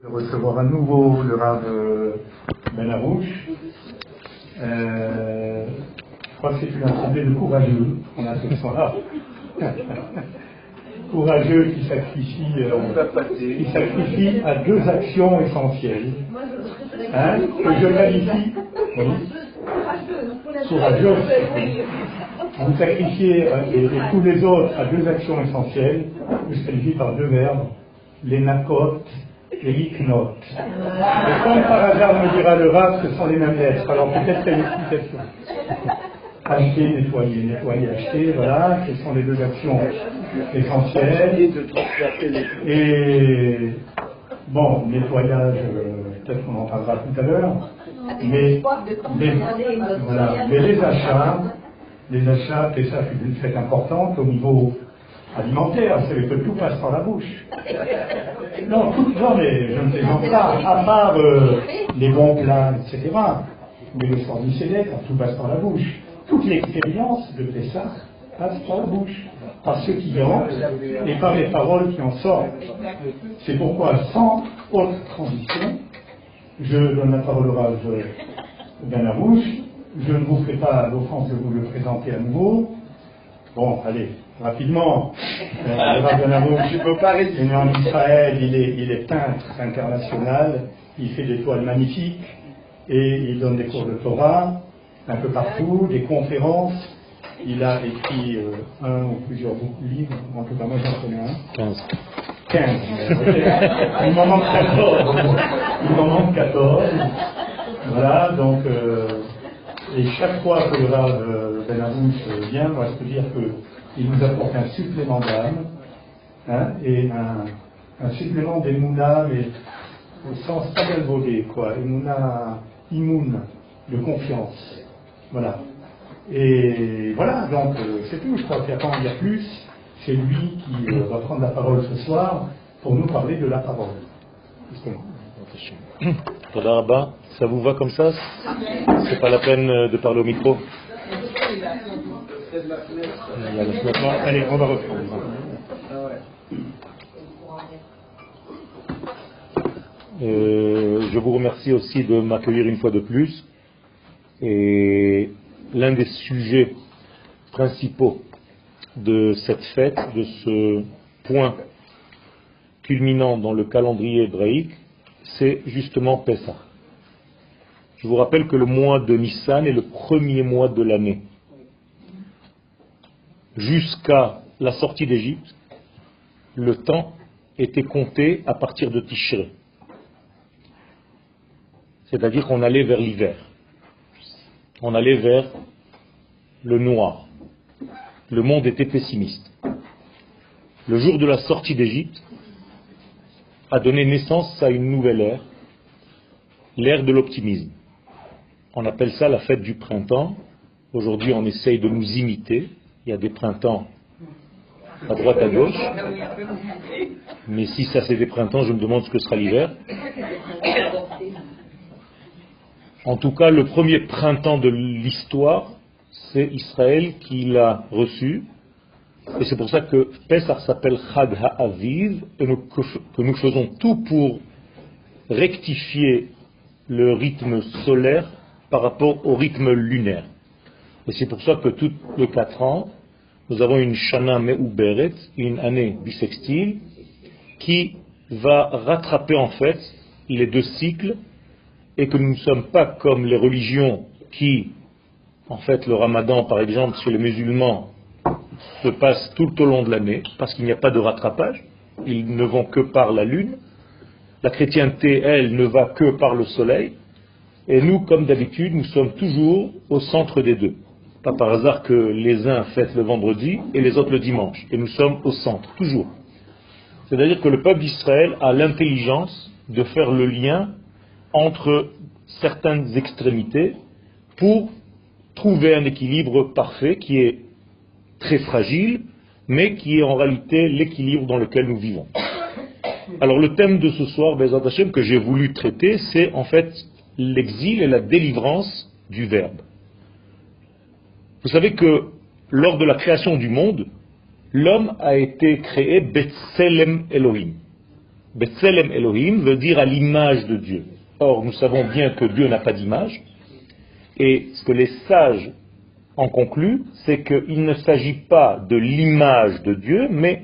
de recevoir à nouveau le Rav euh, Ben Arouche. Euh, je crois que c'est une assemblée de courageux qu'on a ce soir. courageux qui sacrifie, euh, qui sacrifie à deux actions essentielles. Hein, que je qualifie. Oui. Courageux. Vous sacrifiez et, tous les autres à deux actions essentielles. Vous qualifiez par deux verbes. Les nakotes et l'iknot. Et comme par hasard me dira le Rav, ce sont les mêmes lettres. Alors peut-être qu'il y a une explication. Acheter, nettoyer, nettoyer, acheter, voilà, ce sont les deux actions essentielles. Et bon, nettoyage, euh, peut-être qu'on en parlera tout à l'heure. Mais, mais, voilà, mais les achats, les achats, et ça c'est une fête importante au niveau alimentaire, c'est que tout passe par la bouche. Non, non mais je ne plaisante pas, à part euh, les bons plats, etc. Mais le du Sélect, tout passe par la bouche. Toute l'expérience de Pessah passe par la bouche, par ceux qui rentrent et par les paroles qui en sortent. C'est pourquoi, sans autre transition, je donne la parole au Rav Ben Arouche. Je ne vous fais pas l'offense de vous le présenter à nouveau. Bon, allez, rapidement. Euh, le Rav Ben Arouche est né en Israël, il est, il est peintre international, il fait des toiles magnifiques et il donne des cours de Torah un peu partout, des conférences. Il a écrit euh, un ou plusieurs livres, en tout cas moi j'en connais un. 15. 15. Il m'en manque 14. Il m'en manque 14. Voilà, donc, euh, et chaque fois que le Rav euh, Ben vient, moi je peux dire qu'il nous apporte un supplément d'âme, hein, et un, supplément d'émouna, mais au sens pas galvaudé, quoi, émouna immoun, de confiance. Voilà. Et voilà, donc euh, c'est tout, je crois qu'il n'y a plus. C'est lui qui euh, va prendre la parole ce soir pour nous parler de la parole. Justement. Ça vous va comme ça? C'est pas la peine euh, de parler au micro? Il y a le flottement. Allez, on va reprendre. Euh, je vous remercie aussi de m'accueillir une fois de plus. Et l'un des sujets principaux de cette fête, de ce point culminant dans le calendrier hébraïque, c'est justement Pessah. Je vous rappelle que le mois de Nissan est le premier mois de l'année. Jusqu'à la sortie d'Égypte, le temps était compté à partir de Tishré. C'est-à-dire qu'on allait vers l'hiver. On allait vers le noir. Le monde était pessimiste. Le jour de la sortie d'Égypte a donné naissance à une nouvelle ère, l'ère de l'optimisme. On appelle ça la fête du printemps. Aujourd'hui, on essaye de nous imiter. Il y a des printemps à droite, à gauche. Mais si ça c'est des printemps, je me demande ce que sera l'hiver. En tout cas, le premier printemps de l'histoire, c'est Israël qui l'a reçu. Et c'est pour ça que Pesach s'appelle Chag HaAviv et que nous faisons tout pour rectifier le rythme solaire par rapport au rythme lunaire. Et c'est pour ça que tous les quatre ans, nous avons une Shana Me'uberet, une année bissextile, qui va rattraper en fait les deux cycles et que nous ne sommes pas comme les religions qui, en fait, le ramadan, par exemple, chez les musulmans, se passe tout au long de l'année, parce qu'il n'y a pas de rattrapage, ils ne vont que par la lune, la chrétienté, elle, ne va que par le soleil, et nous, comme d'habitude, nous sommes toujours au centre des deux. Pas par hasard que les uns fêtent le vendredi et les autres le dimanche, et nous sommes au centre, toujours. C'est-à-dire que le peuple d'Israël a l'intelligence de faire le lien entre certaines extrémités pour trouver un équilibre parfait qui est très fragile, mais qui est en réalité l'équilibre dans lequel nous vivons. Alors le thème de ce soir, Bezat Hashem, que j'ai voulu traiter, c'est en fait l'exil et la délivrance du Verbe. Vous savez que lors de la création du monde, l'homme a été créé Betselem Elohim. Betselem Elohim veut dire à l'image de Dieu. Or, nous savons bien que Dieu n'a pas d'image. Et ce que les sages en concluent, c'est qu'il ne s'agit pas de l'image de Dieu, mais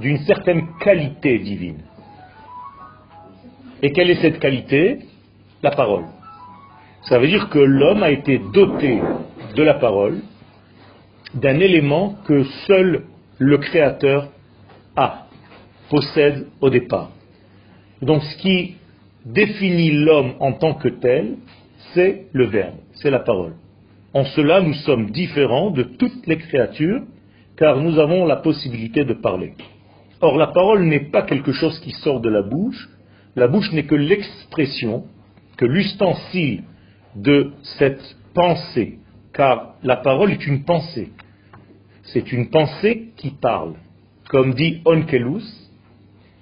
d'une certaine qualité divine. Et quelle est cette qualité? La parole. Ça veut dire que l'homme a été doté de la parole, d'un élément que seul le Créateur a, possède au départ. Donc ce qui définit l'homme en tant que tel, c'est le Verbe, c'est la parole. En cela, nous sommes différents de toutes les créatures, car nous avons la possibilité de parler. Or, la parole n'est pas quelque chose qui sort de la bouche, la bouche n'est que l'expression, que l'ustensile de cette pensée, car la parole est une pensée. C'est une pensée qui parle. Comme dit Onkelus,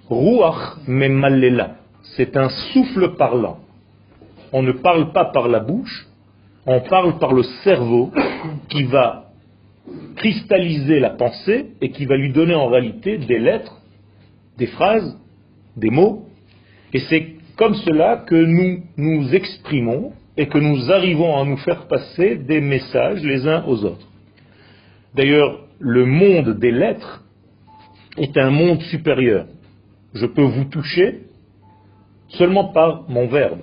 Ruach Memalela, c'est un souffle parlant. On ne parle pas par la bouche, on parle par le cerveau qui va cristalliser la pensée et qui va lui donner en réalité des lettres, des phrases, des mots. Et c'est comme cela que nous nous exprimons et que nous arrivons à nous faire passer des messages les uns aux autres. D'ailleurs, le monde des lettres est un monde supérieur. Je peux vous toucher seulement par mon verbe.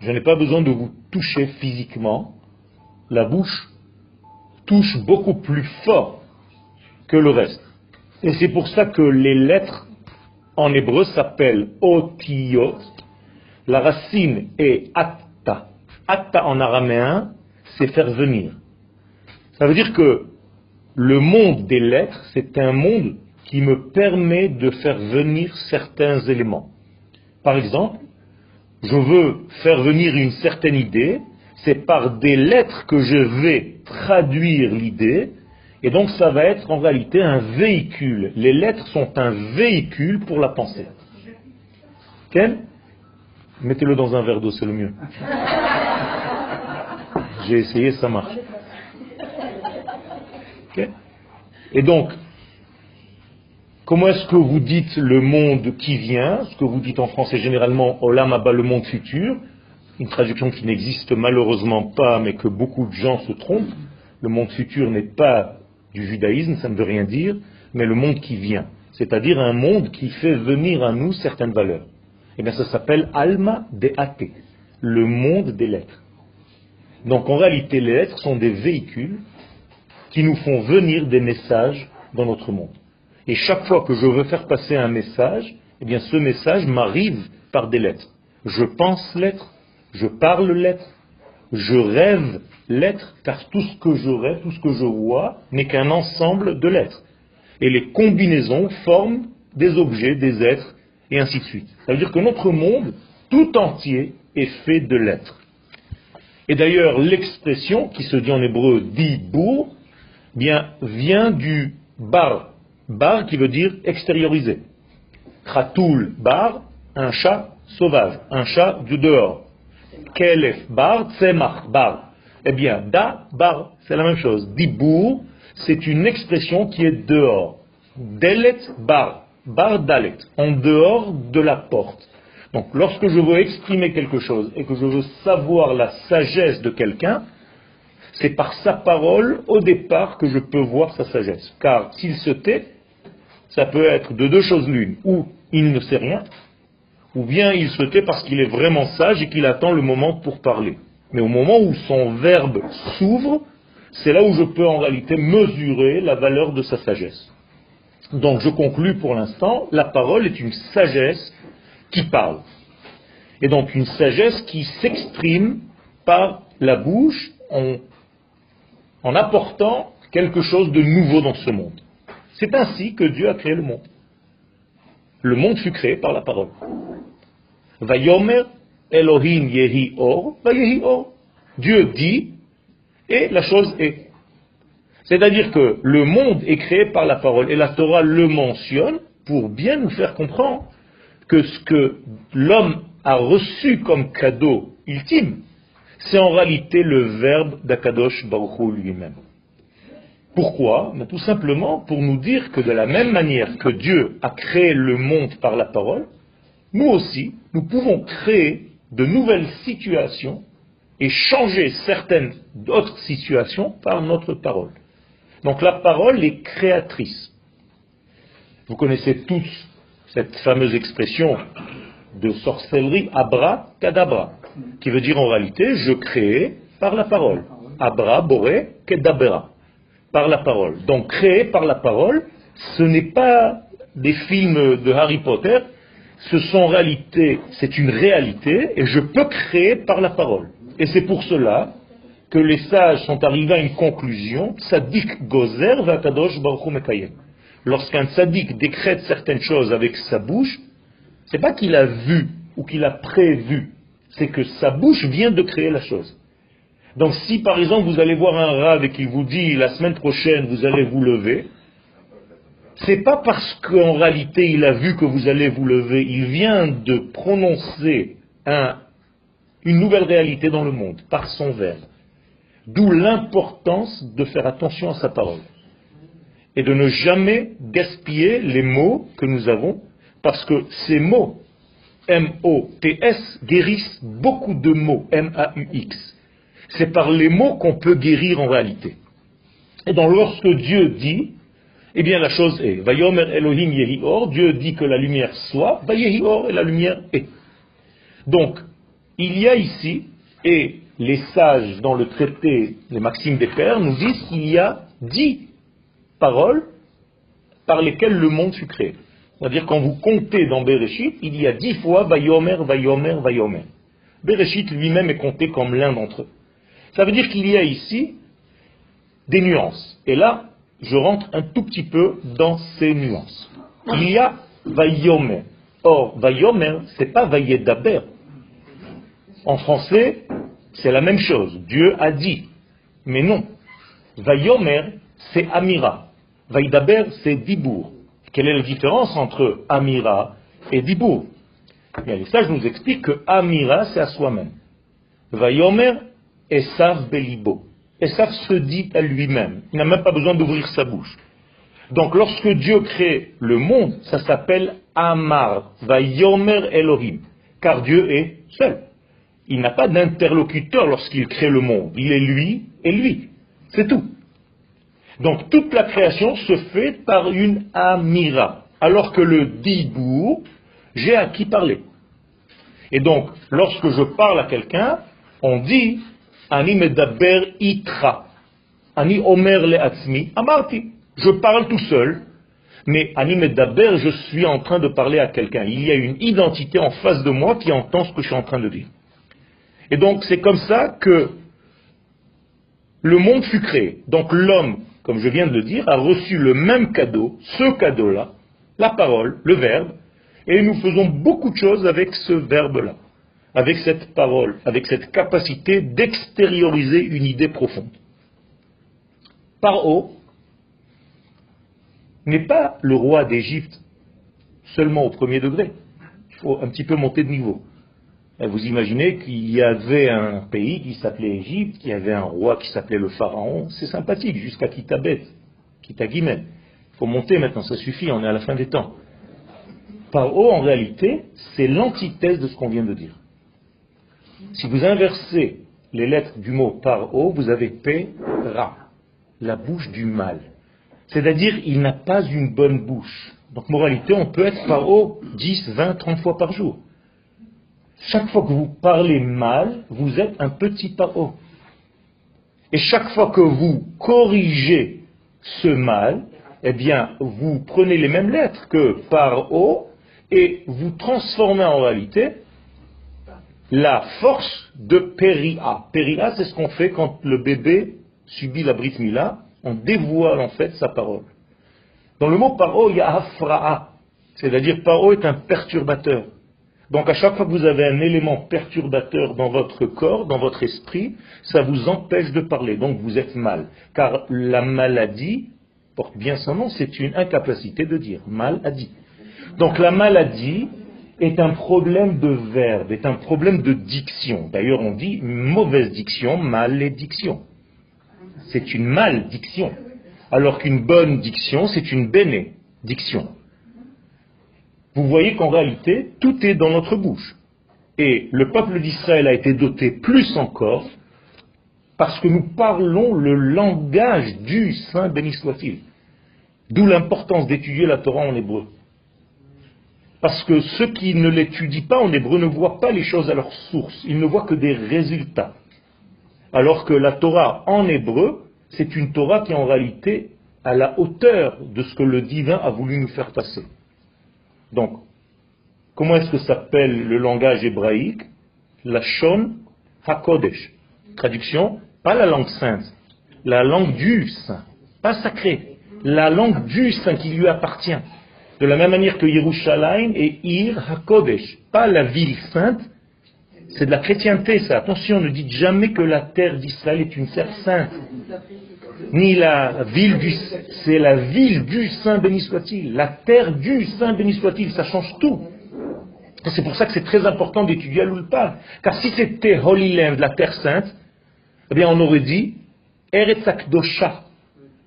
Je n'ai pas besoin de vous toucher physiquement. La bouche touche beaucoup plus fort que le reste. Et c'est pour ça que les lettres en hébreu s'appellent otiyot. La racine est atta. Atta en araméen, c'est faire venir. Ça veut dire que le monde des lettres, c'est un monde qui me permet de faire venir certains éléments. Par exemple, je veux faire venir une certaine idée, c'est par des lettres que je vais traduire l'idée, et donc ça va être en réalité un véhicule. Les lettres sont un véhicule pour la pensée. Ken Mettez-le dans un verre d'eau, c'est le mieux. J'ai essayé, ça marche. Et donc, comment est-ce que vous dites le monde qui vient Ce que vous dites en français généralement Olam Abba, le monde futur. Une traduction qui n'existe malheureusement pas, mais que beaucoup de gens se trompent. Le monde futur n'est pas du judaïsme, ça ne veut rien dire, mais le monde qui vient. C'est-à-dire un monde qui fait venir à nous certaines valeurs. Et eh bien ça s'appelle Alma de Ate, le monde des lettres. Donc en réalité, les lettres sont des véhicules qui nous font venir des messages dans notre monde. Et chaque fois que je veux faire passer un message, eh bien ce message m'arrive par des lettres. Je pense lettres, je parle lettres, je rêve lettres, car tout ce que je rêve, tout ce que je vois, n'est qu'un ensemble de lettres. Et les combinaisons forment des objets, des êtres, et ainsi de suite. Ça veut dire que notre monde, tout entier, est fait de lettres. Et d'ailleurs, l'expression qui se dit en hébreu dibur bien, vient du bar. Bar qui veut dire extérioriser. Khatoul bar, un chat sauvage, un chat du dehors. Kelef bar, tsemach bar. Eh bien, da bar, c'est la même chose. Dibour, c'est une expression qui est dehors. Delet bar, bar dalet, en dehors de la porte. Donc, lorsque je veux exprimer quelque chose et que je veux savoir la sagesse de quelqu'un, c'est par sa parole, au départ, que je peux voir sa sagesse. Car s'il se tait, ça peut être de deux choses l'une. Ou il ne sait rien, ou bien il se tait parce qu'il est vraiment sage et qu'il attend le moment pour parler. Mais au moment où son verbe s'ouvre, c'est là où je peux en réalité mesurer la valeur de sa sagesse. Donc je conclus pour l'instant, la parole est une sagesse qui parle. Et donc une sagesse qui s'exprime par la bouche en en apportant quelque chose de nouveau dans ce monde. C'est ainsi que Dieu a créé le monde. Le monde fut créé par la parole. Elohim Yehi Or. Dieu dit, et la chose est. C'est-à-dire que le monde est créé par la parole, et la Torah le mentionne pour bien nous faire comprendre que ce que l'homme a reçu comme cadeau ultime, c'est en réalité le verbe d'Akadosh Baruch lui-même. Pourquoi? Ben, Tout simplement pour nous dire que de la même manière que Dieu a créé le monde par la parole, nous aussi, nous pouvons créer de nouvelles situations et changer certaines autres situations par notre parole. Donc la parole est créatrice. Vous connaissez tous cette fameuse expression de sorcellerie abra kadabra, qui veut dire en réalité je crée par la parole. Abra, boré, kedabera, par la parole. Donc créer par la parole, ce n'est pas des films de Harry Potter, ce sont en réalité, c'est une réalité, et je peux créer par la parole. Et c'est pour cela que les sages sont arrivés à une conclusion, tzaddik gozer v'akadosh baruch mekayem. Lorsqu'un tzaddik décrète certaines choses avec sa bouche, c'est pas qu'il a vu ou qu'il a prévu, c'est que sa bouche vient de créer la chose. Donc si par exemple vous allez voir un rave et qu'il vous dit la semaine prochaine vous allez vous lever, c'est pas parce qu'en réalité il a vu que vous allez vous lever, il vient de prononcer une nouvelle réalité dans le monde par son verbe. D'où l'importance de faire attention à sa parole et de ne jamais gaspiller les mots que nous avons parce que ces mots M-O-T-S guérissent beaucoup de mots M-A-U-X. C'est par les mots qu'on peut guérir en réalité. Et donc lorsque Dieu dit, eh bien la chose est, Vayomer Elohim Dieu dit que la lumière soit, et la lumière est. Donc, il y a ici, et les sages dans le traité, les maximes des pères, nous disent qu'il y a dix paroles par lesquelles le monde fut créé. C'est-à-dire quand vous comptez dans Bereshit, il y a dix fois Vayomer, Vayomer, Vayomer. Bereshit lui-même est compté comme l'un d'entre eux. Ça veut dire qu'il y a ici des nuances. Et là, je rentre un tout petit peu dans ces nuances. Il y a Vayomer. Or, Vayomer, c'est pas Vayedaber. En français, c'est la même chose. Dieu a dit. Mais non. Vayomer, c'est Amira. Vaïdaber, c'est Dibour. Quelle est la différence entre Amira et Dibour Bien, Les sages nous expliquent que Amira, c'est à soi-même. Vayomer, Esav Belibo. Esav se dit à lui-même. Il n'a même pas besoin d'ouvrir sa bouche. Donc lorsque Dieu crée le monde, ça s'appelle Amar, Vayomer Elohim. Car Dieu est seul. Il n'a pas d'interlocuteur lorsqu'il crée le monde. Il est lui et lui. C'est tout. Donc toute la création se fait par une amira. Alors que le dibour, j'ai à qui parler. Et donc, lorsque je parle à quelqu'un, on dit Ani medaber itra. Ani omer le atzmi amarti. Je parle tout seul, mais Ani medaber, je suis en train de parler à quelqu'un. Il y a une identité en face de moi qui entend ce que je suis en train de dire. Et donc, c'est comme ça que le monde fut créé. Donc, l'homme, comme je viens de le dire, a reçu le même cadeau, ce cadeau-là, la parole, le verbe, et nous faisons beaucoup de choses avec ce verbe-là avec cette parole, avec cette capacité d'extérioriser une idée profonde. Paro n'est pas le roi d'Égypte seulement au premier degré. Il faut un petit peu monter de niveau. Vous imaginez qu'il y avait un pays qui s'appelait Égypte, qui avait un roi qui s'appelait le Pharaon. C'est sympathique, jusqu'à Kitabet, Kitagimet. Il faut monter maintenant, ça suffit, on est à la fin des temps. Paro, en réalité, c'est l'antithèse de ce qu'on vient de dire. Si vous inversez les lettres du mot par o, vous avez ra, la bouche du mal. C'est-à-dire, il n'a pas une bonne bouche. Donc, moralité, on peut être par o 10, 20, 30 fois par jour. Chaque fois que vous parlez mal, vous êtes un petit paro. Et chaque fois que vous corrigez ce mal, eh bien, vous prenez les mêmes lettres que par o et vous transformez en réalité la force de Péria. Péria, c'est ce qu'on fait quand le bébé subit la brit mila, on dévoile en fait sa parole. Dans le mot paro, il y a afra'a, c'est-à-dire paro est un perturbateur. Donc à chaque fois que vous avez un élément perturbateur dans votre corps, dans votre esprit, ça vous empêche de parler, donc vous êtes mal. Car la maladie porte bien son nom, c'est une incapacité de dire, maladie. Donc la maladie, est un problème de verbe, est un problème de diction. D'ailleurs, on dit mauvaise diction, malédiction. C'est une maldiction. Alors qu'une bonne diction, c'est une bénédiction. Vous voyez qu'en réalité, tout est dans notre bouche. Et le peuple d'Israël a été doté plus encore parce que nous parlons le langage du Saint béni soit-il. D'où l'importance d'étudier la Torah en hébreu. Parce que ceux qui ne l'étudient pas en hébreu ne voient pas les choses à leur source, ils ne voient que des résultats. Alors que la Torah en hébreu, c'est une Torah qui est en réalité à la hauteur de ce que le divin a voulu nous faire passer. Donc, comment est-ce que s'appelle le langage hébraïque? La Shon HaKodesh. Traduction, pas la langue sainte, la langue du saint, pas sacrée, la langue du saint qui lui appartient. De la même manière que Yerushalayim et Ir HaKodesh, pas la ville sainte, c'est de la chrétienté ça. Attention, ne dites jamais que la terre d'Israël est une terre sainte. Ni la ville du c'est la ville du Saint béni soit-il, la terre du Saint béni soit-il, ça change tout. C'est pour ça que c'est très important d'étudier à l'Ulpa. Car si c'était Holy Land, la terre sainte, eh bien on aurait dit Eretz Akdosha.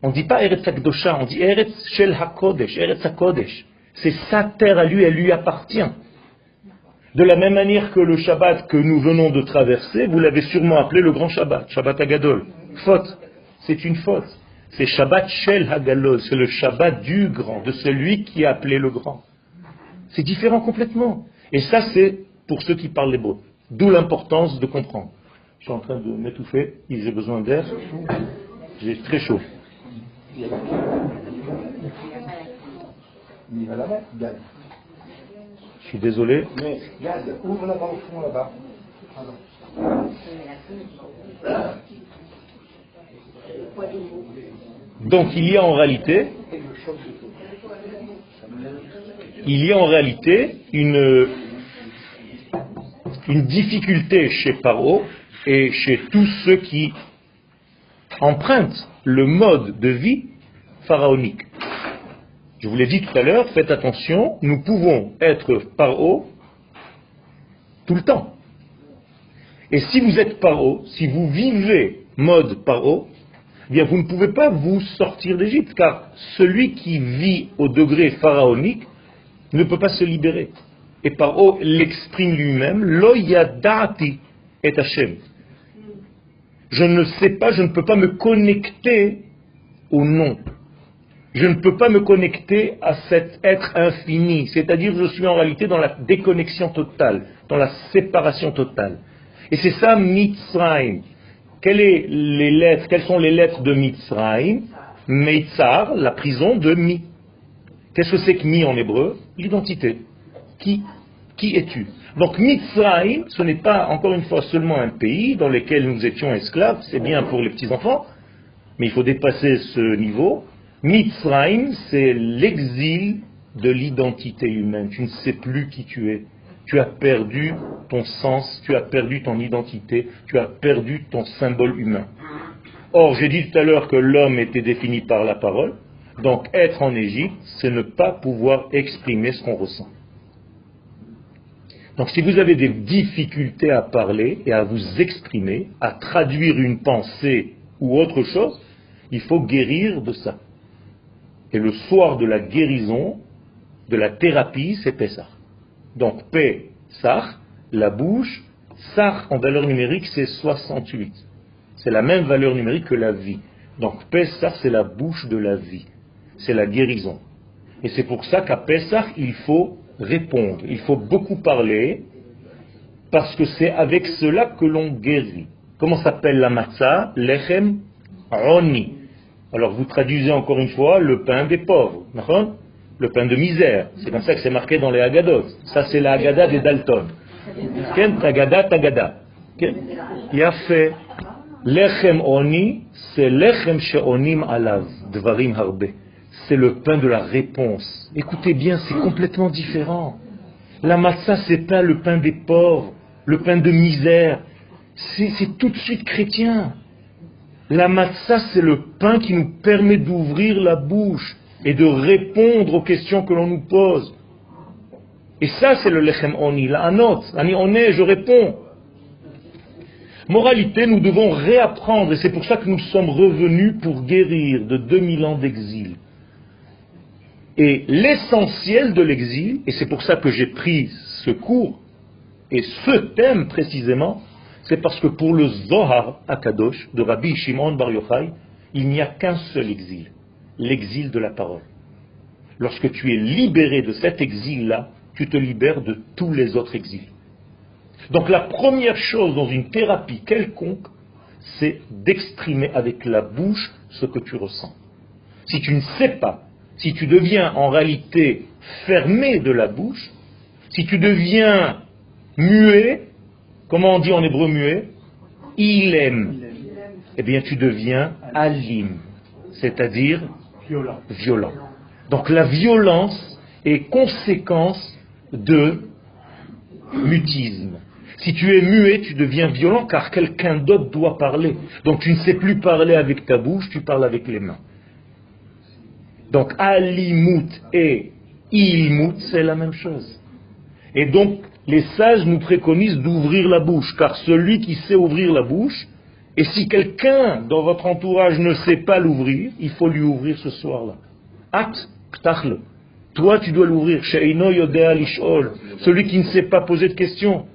On ne dit pas Eretz Akdosha, on dit Eretz Shel HaKodesh, Eretz HaKodesh. C'est sa terre à lui, elle lui appartient. De la même manière que le Shabbat que nous venons de traverser, vous l'avez sûrement appelé le grand Shabbat, Shabbat Agadol. Faute, c'est une faute. C'est Shabbat Shel Hagalol, c'est le Shabbat du grand, de celui qui a appelé le grand. C'est différent complètement. Et ça, c'est pour ceux qui parlent l'hébreu. D'où l'importance de comprendre. Je suis en train de m'étouffer, j'ai besoin d'air, j'ai très chaud. Je suis désolé. Mais, ouvre là-bas au fond, là-bas. Donc il y a en réalité, il y a en réalité une, une difficulté chez Paro et chez tous ceux qui empruntent le mode de vie pharaonique. Je vous l'ai dit tout à l'heure, faites attention, nous pouvons être paro tout le temps. Et si vous êtes paro, si vous vivez mode paro, eh bien vous ne pouvez pas vous sortir d'Égypte, car celui qui vit au degré pharaonique ne peut pas se libérer. Et paro l'exprime lui-même, lo yadati et Hashem je ne sais pas, je ne peux pas me connecter au nom. Je ne peux pas me connecter à cet être infini. C'est-à-dire, je suis en réalité dans la déconnexion totale, dans la séparation totale. Et c'est ça Mitzrayim. Quelles, les lettres, quelles sont les lettres de Mitzrayim? Meitzar, la prison de Mi. Qu'est-ce que c'est que Mi en hébreu? L'identité. Qui Qui es-tu? Donc Mitzrayim, ce n'est pas encore une fois seulement un pays dans lequel nous étions esclaves, c'est bien pour les petits-enfants, mais il faut dépasser ce niveau. Mitzrayim, c'est l'exil de l'identité humaine. Tu ne sais plus qui tu es. Tu as perdu ton sens, tu as perdu ton identité, tu as perdu ton symbole humain. Or, j'ai dit tout à l'heure que l'homme était défini par la parole. Donc, être en Égypte, c'est ne pas pouvoir exprimer ce qu'on ressent. Donc si vous avez des difficultés à parler et à vous exprimer, à traduire une pensée ou autre chose, il faut guérir de ça. Et le soir de la guérison, de la thérapie, c'est Pessah. Donc Pessah, la bouche, Sar en valeur numérique, c'est 68. C'est la même valeur numérique que la vie. Donc Pessah, c'est la bouche de la vie. C'est la guérison. Et c'est pour ça qu'à Pessah, il faut répondre. Il faut beaucoup parler parce que c'est avec cela que l'on guérit. Comment s'appelle la matzah? Lechem Roni. Alors vous traduisez encore une fois le pain des pauvres, le pain de misère. C'est comme ça que c'est marqué dans les Haggadot. Ça c'est la Haggadah des Dalton. Tagada, Tagada. Il a fait Lechem Oni, c'est Lechem Sheonim Alav, Dvarim Harbe c'est le pain de la réponse. Écoutez bien, c'est complètement différent. La matzah, c'est pas le pain des pauvres, le pain de misère. C'est tout de suite chrétien. La matzah, c'est le pain qui nous permet d'ouvrir la bouche et de répondre aux questions que l'on nous pose. Et ça, c'est le lechem oni, la anot. On est, je réponds. Moralité, nous devons réapprendre, et c'est pour ça que nous sommes revenus pour guérir de 2000 ans d'exil. Et l'essentiel de l'exil, et c'est pour ça que j'ai pris ce cours, et ce thème précisément, c'est parce que pour le Zohar Akadosh de Rabbi Shimon Bar Yochai, il n'y a qu'un seul exil, l'exil de la parole. Lorsque tu es libéré de cet exil-là, tu te libères de tous les autres exils. Donc la première chose dans une thérapie quelconque, c'est d'exprimer avec la bouche ce que tu ressens. Si tu ne sais pas, si tu deviens en réalité fermé de la bouche, si tu deviens muet, comment on dit en hébreu muet? Il aime. Eh bien, tu deviens alim, c'est-à-dire violent. Donc la violence est conséquence de mutisme. Si tu es muet, tu deviens violent car quelqu'un d'autre doit parler. Donc tu ne sais plus parler avec ta bouche, tu parles avec les mains. Donc alimut et ilmut, c'est la même chose. Et donc les sages nous préconisent d'ouvrir la bouche, car celui qui sait ouvrir la bouche, et si quelqu'un dans votre entourage ne sait pas l'ouvrir, il faut lui ouvrir ce soir-là. Acte, Toi, tu dois l'ouvrir. Celui qui ne sait pas poser de questions.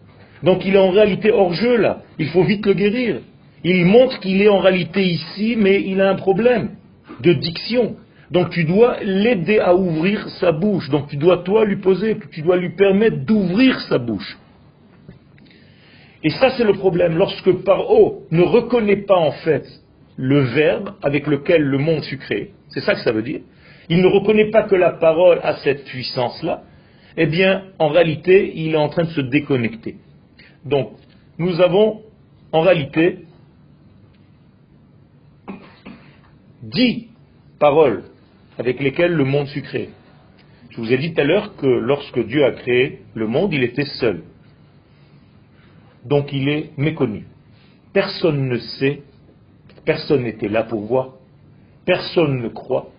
Donc il est en réalité hors jeu là. Il faut vite le guérir. Il montre qu'il est en réalité ici, mais il a un problème de diction. Donc tu dois l'aider à ouvrir sa bouche. Donc tu dois toi lui poser, tu dois lui permettre d'ouvrir sa bouche. Et ça c'est le problème. Lorsque Paro ne reconnaît pas en fait le verbe avec lequel le monde fut créé, c'est ça que ça veut dire, il ne reconnaît pas que la parole a cette puissance-là, eh bien en réalité il est en train de se déconnecter. Donc nous avons en réalité dix paroles avec lesquels le monde fut créé. Je vous ai dit tout à l'heure que lorsque Dieu a créé le monde, il était seul. Donc il est méconnu. Personne ne sait, personne n'était là pour voir, personne ne croit,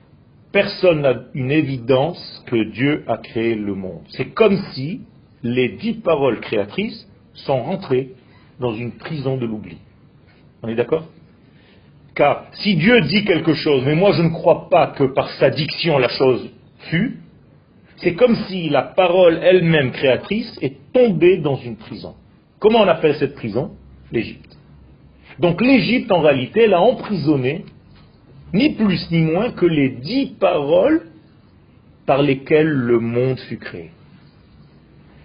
personne n'a une évidence que Dieu a créé le monde. C'est comme si les dix paroles créatrices sont rentrées dans une prison de l'oubli. On est d'accord? Car si Dieu dit quelque chose, mais moi je ne crois pas que par sa diction la chose fut, c'est comme si la parole elle-même créatrice est tombée dans une prison. Comment on appelle cette prison? L'Égypte. Donc l'Égypte, en réalité, elle a emprisonné ni plus ni moins que les dix paroles par lesquelles le monde fut créé.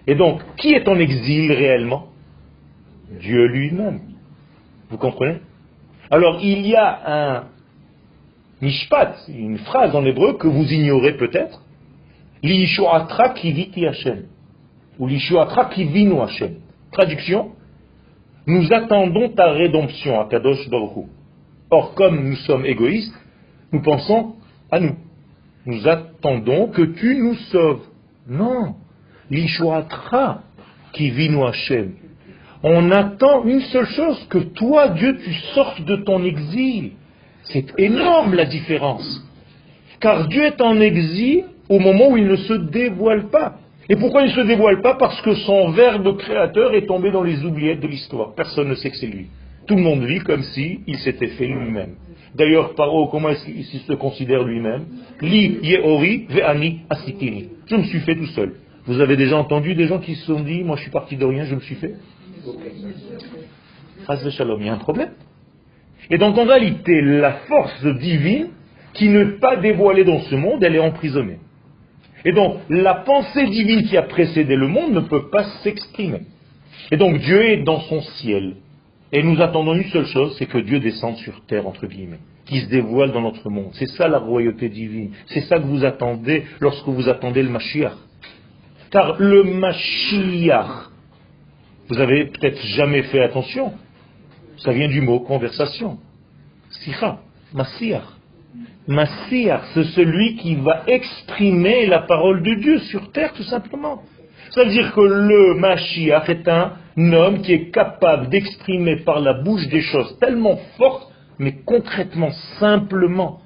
Et donc, qui est en exil réellement? Dieu lui-même. Vous comprenez? Alors il y a un mishpat, une phrase en hébreu que vous ignorez peut-être, L'ishuatra kiviti Hashem, ou l'ishuatra kivinu Hashem. Traduction, nous attendons ta rédemption à Kadosh Baruch Or, comme nous sommes égoïstes, nous pensons à nous. Nous attendons que tu nous sauves. Non. L'ishuatra kivinu Hashem on attend une seule chose, que toi, Dieu, tu sortes de ton exil. C'est énorme la différence. Car Dieu est en exil au moment où il ne se dévoile pas. Et pourquoi il ne se dévoile pas Parce que son verbe créateur est tombé dans les oubliettes de l'histoire. Personne ne sait que c'est lui. Tout le monde vit comme si il s'était fait lui-même. D'ailleurs, Paro, comment est-ce qu'il se considère lui-même Li yehori ve'ani asitini. Je me suis fait tout seul. Vous avez déjà entendu des gens qui se sont dit, moi je suis parti de rien, je me suis fait il y a un problème. Et donc en réalité, la force divine qui n'est pas dévoilée dans ce monde, elle est emprisonnée. Et donc la pensée divine qui a précédé le monde ne peut pas s'exprimer. Et donc Dieu est dans son ciel. Et nous attendons une seule chose, c'est que Dieu descende sur terre, entre guillemets, qui se dévoile dans notre monde. C'est ça la royauté divine. C'est ça que vous attendez lorsque vous attendez le Mashiach. Car le Mashiach, vous avez peut-être jamais fait attention. Ça vient du mot conversation. Sicha, Masiach. Masiach, c'est celui qui va exprimer la parole de Dieu sur terre, tout simplement. Ça veut dire que le Mashiach est un homme qui est capable d'exprimer par la bouche des choses tellement fortes, mais concrètement, simplement.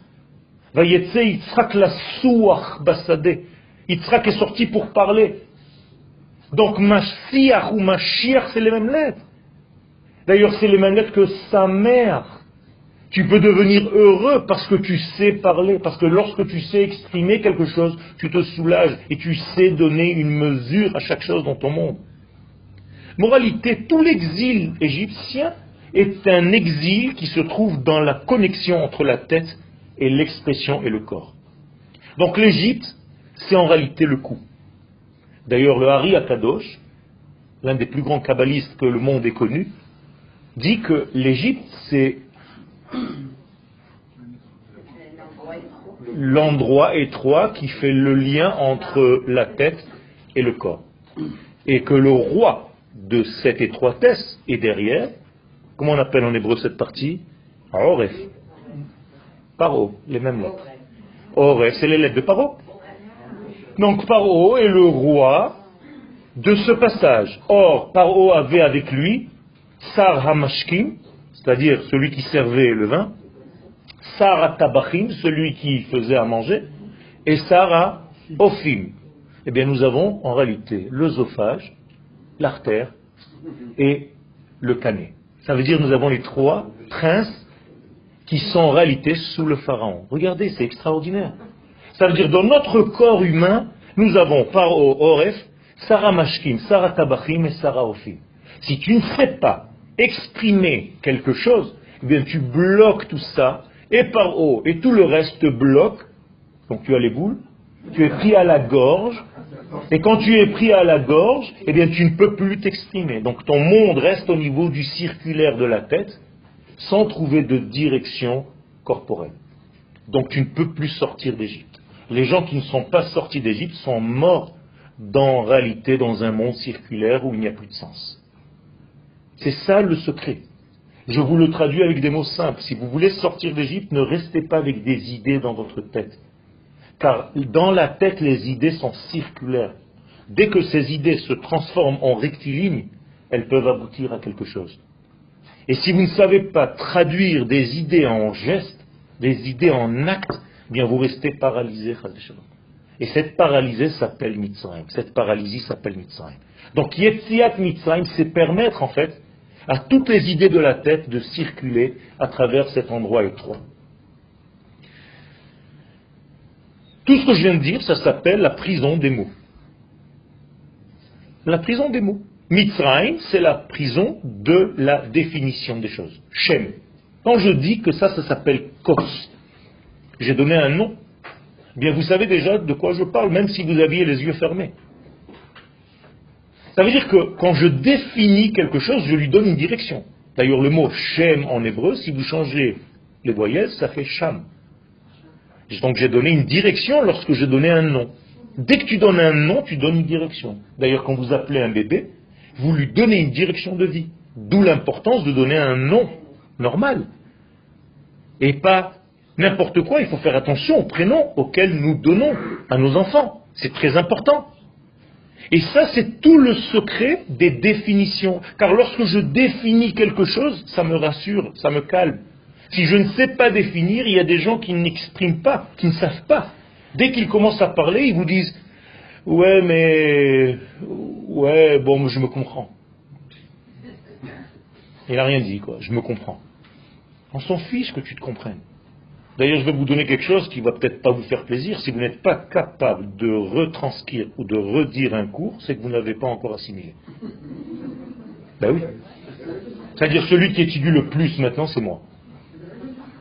Vayetse Yitzhak la Souach Basade. Yitzhak est sorti pour parler. Donc Mashiach ou Mashiach, c'est les mêmes lettres. D'ailleurs, c'est les mêmes lettres que sa mère. Tu peux devenir heureux parce que tu sais parler, parce que lorsque tu sais exprimer quelque chose, tu te soulages et tu sais donner une mesure à chaque chose dans ton monde. Moralité, tout l'exil égyptien est un exil qui se trouve dans la connexion entre la tête et l'expression et le corps. Donc l'Égypte, c'est en réalité le coup. D'ailleurs, le Hari Akadosh, l'un des plus grands kabbalistes que le monde ait connu, dit que l'Égypte, c'est l'endroit étroit qui fait le lien entre la tête et le corps. Et que le roi de cette étroitesse est derrière, comment on appelle en hébreu cette partie? Oref. Paro, les mêmes lettres. Oref, c'est les lettres de Paro. Donc Paro est le roi de ce passage. Or, Paro avait avec lui Sar Hamashkim, c'est-à-dire celui qui servait le vin, Sarah Tabachim, celui qui faisait à manger, et Sarah Ophim. Eh bien, nous avons en réalité l'œsophage, l'artère et le canet. Ça veut dire nous avons les trois princes qui sont en réalité sous le pharaon. Regardez, c'est extraordinaire. Ça veut dire dans notre corps humain, nous avons Paro Oref, Sarah Mashkim, Sarah Tabachim et Sarah Ophim. Si tu ne sais pas exprimer quelque chose, eh bien tu bloques tout ça, et par haut, et tout le reste te bloque, donc tu as les boules, tu es pris à la gorge, et quand tu es pris à la gorge, eh bien tu ne peux plus t'exprimer. Donc ton monde reste au niveau du circulaire de la tête, sans trouver de direction corporelle. Donc tu ne peux plus sortir d'Égypte. Les gens qui ne sont pas sortis d'Égypte sont morts dans, réalité dans un monde circulaire où il n'y a plus de sens. C'est ça le secret. Je vous le traduis avec des mots simples. Si vous voulez sortir d'Égypte, ne restez pas avec des idées dans votre tête. Car dans la tête, les idées sont circulaires. Dès que ces idées se transforment en rectilignes, elles peuvent aboutir à quelque chose. Et si vous ne savez pas traduire des idées en gestes, des idées en actes, eh bien vous restez paralysé. Et cette paralysée s'appelle Mitzrayim. Cette paralysie s'appelle Mitzrayim. Donc Yetziat Mitzrayim, c'est permettre en fait à toutes les idées de la tête de circuler à travers cet endroit étroit. Tout ce que je viens de dire, ça s'appelle la prison des mots. La prison des mots. Mitzrayim, c'est la prison de la définition des choses. Shem. Quand je dis que ça, ça s'appelle Kos, j'ai donné un nom. Bien, vous savez déjà de quoi je parle, même si vous aviez les yeux fermés. Ça veut dire que quand je définis quelque chose, je lui donne une direction. D'ailleurs, le mot Shem en hébreu, si vous changez les voyelles, ça fait Sham. Donc j'ai donné une direction lorsque je donnais un nom. Dès que tu donnes un nom, tu donnes une direction. D'ailleurs, quand vous appelez un bébé, vous lui donnez une direction de vie. D'où l'importance de donner un nom normal. Et pas n'importe quoi. Il faut faire attention au prénom auquel nous donnons à nos enfants. C'est très important. Et ça, c'est tout le secret des définitions. Car lorsque je définis quelque chose, ça me rassure, ça me calme. Si je ne sais pas définir, il y a des gens qui n'expriment pas, qui ne savent pas. Dès qu'ils commencent à parler, ils vous disent Ouais, mais. Ouais, bon, je me comprends. Il n'a rien dit, quoi. Je me comprends. On s'en fiche que tu te comprennes. D'ailleurs, je vais vous donner quelque chose qui va peut-être pas vous faire plaisir. Si vous n'êtes pas capable de retranscrire ou de redire un cours, c'est que vous n'avez pas encore assimilé. Ben oui. C'est-à-dire celui qui étudie le plus maintenant, c'est moi.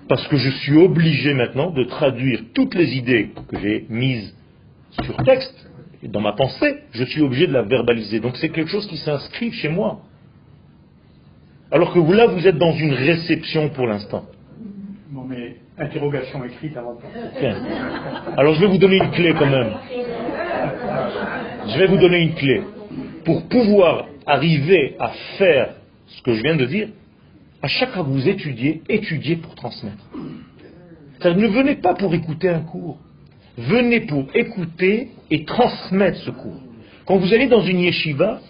Parce que je suis obligé maintenant de traduire toutes les idées que j'ai mises sur texte, dans ma pensée, je suis obligé de la verbaliser. Donc c'est quelque chose qui s'inscrit chez moi. Alors que vous là, vous êtes dans une réception pour l'instant. Interrogation écrite avant. Tiens. Alors je vais vous donner une clé quand même. Je vais vous donner une clé. Pour pouvoir arriver à faire ce que je viens de dire, à chaque fois que vous étudiez, étudiez pour transmettre. ne venez pas pour écouter un cours. Venez pour écouter et transmettre ce cours. Quand vous allez dans une yeshiva,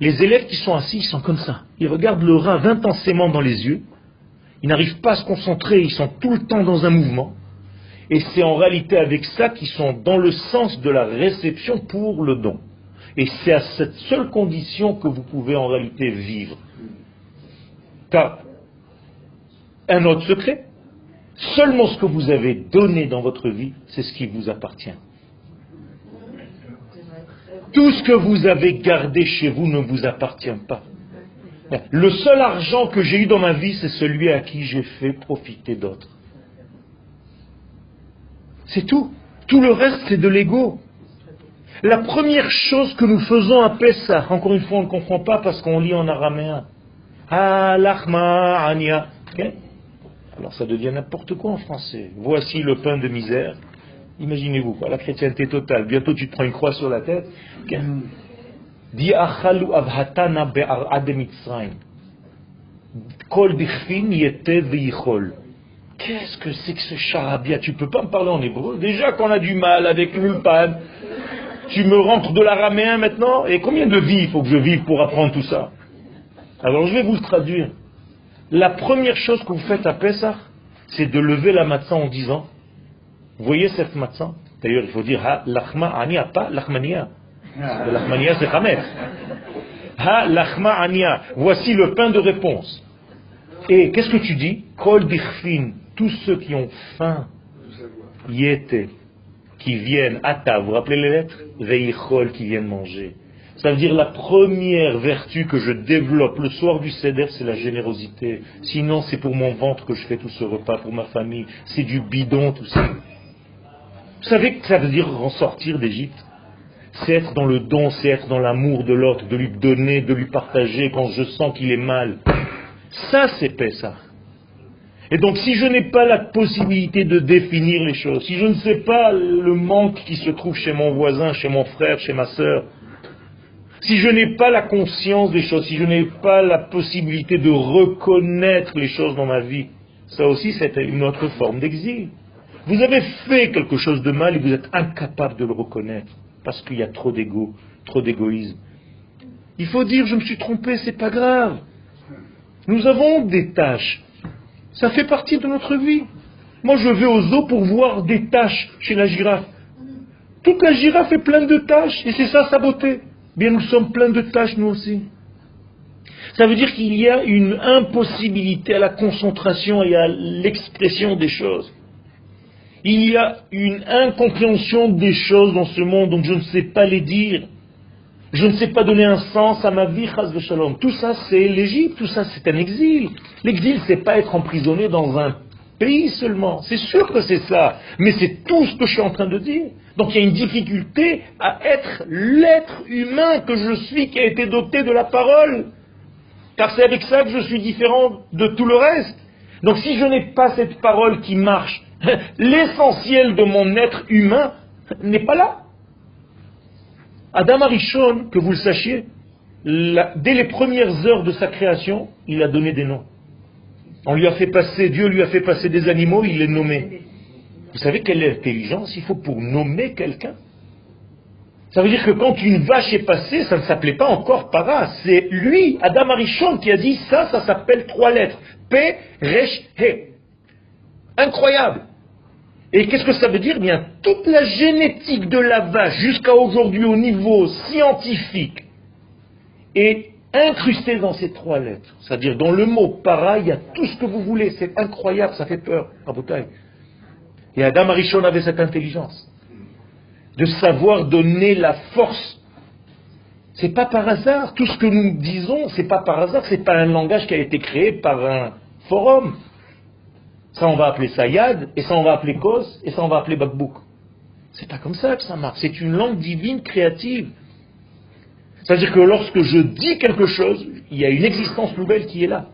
les élèves qui sont assis, ils sont comme ça. Ils regardent le rat intensément dans les yeux ils n'arrivent pas à se concentrer, ils sont tout le temps dans un mouvement. Et c'est en réalité avec ça qu'ils sont dans le sens de la réception pour le don. Et c'est à cette seule condition que vous pouvez en réalité vivre. Car un autre secret, Seulement ce que vous avez donné dans votre vie, c'est ce qui vous appartient. Tout ce que vous avez gardé chez vous ne vous appartient pas. Le seul argent que j'ai eu dans ma vie, c'est celui à qui j'ai fait profiter d'autres. C'est tout. Tout le reste, c'est de l'ego. La première chose que nous faisons à Pessah, encore une fois, on ne comprend pas parce qu'on lit en araméen. Ania. Alors ça devient n'importe quoi en français. Voici le pain de misère. Imaginez-vous, la chrétienté totale. Bientôt tu te prends une croix sur la tête. Qu'est-ce que c'est que ce charabia? Tu peux pas me parler en hébreu? Déjà qu'on a du mal avec l'ulpan. Tu me rentres de l'araméen maintenant? Et combien de vies il faut que je vive pour apprendre tout ça? Alors je vais vous le traduire. La première chose que vous faites à Pessah, c'est de lever la matzah en disant, vous voyez cette matzah? D'ailleurs, il faut dire, ha lachma ania, pas lachmania. Lachmania, c'est chametz. Ha lachma ania. Voici le pain de réponse. Et qu'est-ce que tu dis? Kol dichfin, tous ceux qui ont faim, yete, qui viennent, ata, vous rappelez les lettres? Veichol, qui viennent manger. Ça veut dire la première vertu que je développe le soir du Seder, c'est la générosité. Sinon, c'est pour mon ventre que je fais tout ce repas, pour ma famille. C'est du bidon, tout ça. Vous savez que ça veut dire en sortir d'Égypte? C'est être dans le don, c'est être dans l'amour de l'autre, de lui donner, de lui partager quand je sens qu'il est mal. Ça, c'est Pessah. Et donc, si je n'ai pas la possibilité de définir les choses, si je ne sais pas le manque qui se trouve chez mon voisin, chez mon frère, chez ma soeur, si je n'ai pas la conscience des choses, si je n'ai pas la possibilité de reconnaître les choses dans ma vie, ça aussi c'est une autre forme d'exil. Vous avez fait quelque chose de mal et vous êtes incapable de le reconnaître parce qu'il y a trop d'ego, trop d'égoïsme. Il faut dire je me suis trompé, c'est pas grave. Nous avons des tâches. Ça fait partie de notre vie. Moi je vais aux zoo pour voir des tâches chez la girafe. Toute la girafe est pleine de tâches et c'est ça sa beauté. Bien, nous sommes pleins de tâches, nous aussi. Ça veut dire qu'il y a une impossibilité à la concentration et à l'expression des choses. Il y a une incompréhension des choses dans ce monde, donc je ne sais pas les dire. Je ne sais pas donner un sens à ma vie. Tout ça, c'est l'Égypte, tout ça, c'est un exil. L'exil, c'est pas être emprisonné dans un pays seulement. C'est sûr que c'est ça, mais c'est tout ce que je suis en train de dire. Donc il y a une difficulté à être l'être humain que je suis qui a été doté de la parole. Car c'est avec ça que je suis différent de tout le reste. Donc si je n'ai pas cette parole qui marche, l'essentiel de mon être humain n'est pas là. Adam Arishon, que vous le sachiez, dès les premières heures de sa création, il a donné des noms. On lui a fait passer, Dieu lui a fait passer des animaux, il les nommait. Vous savez quelle intelligence il faut pour nommer quelqu'un? Ça veut dire que quand une vache est passée, ça ne s'appelait pas encore para. C'est lui, Adam Arishon, qui a dit ça, ça s'appelle trois lettres. P, Resh, He. Incroyable. Et qu'est-ce que ça veut dire? Bien, toute la génétique de la vache jusqu'à aujourd'hui au niveau scientifique est incrustée dans ces trois lettres. C'est-à-dire dans le mot para, il y a tout ce que vous voulez. C'est incroyable, ça fait peur. À bouteille. Et Adam Arishon avait cette intelligence de savoir donner la force. C'est pas par hasard. Tout ce que nous disons, c'est pas par hasard. C'est pas un langage qui a été créé par un forum. Ça, on va appeler ça Yad, et ça, on va appeler Kos, et ça, on va appeler Bakbouk. C'est pas comme ça que ça marche. C'est une langue divine créative. C'est-à-dire que lorsque je dis quelque chose, il y a une existence nouvelle qui est là.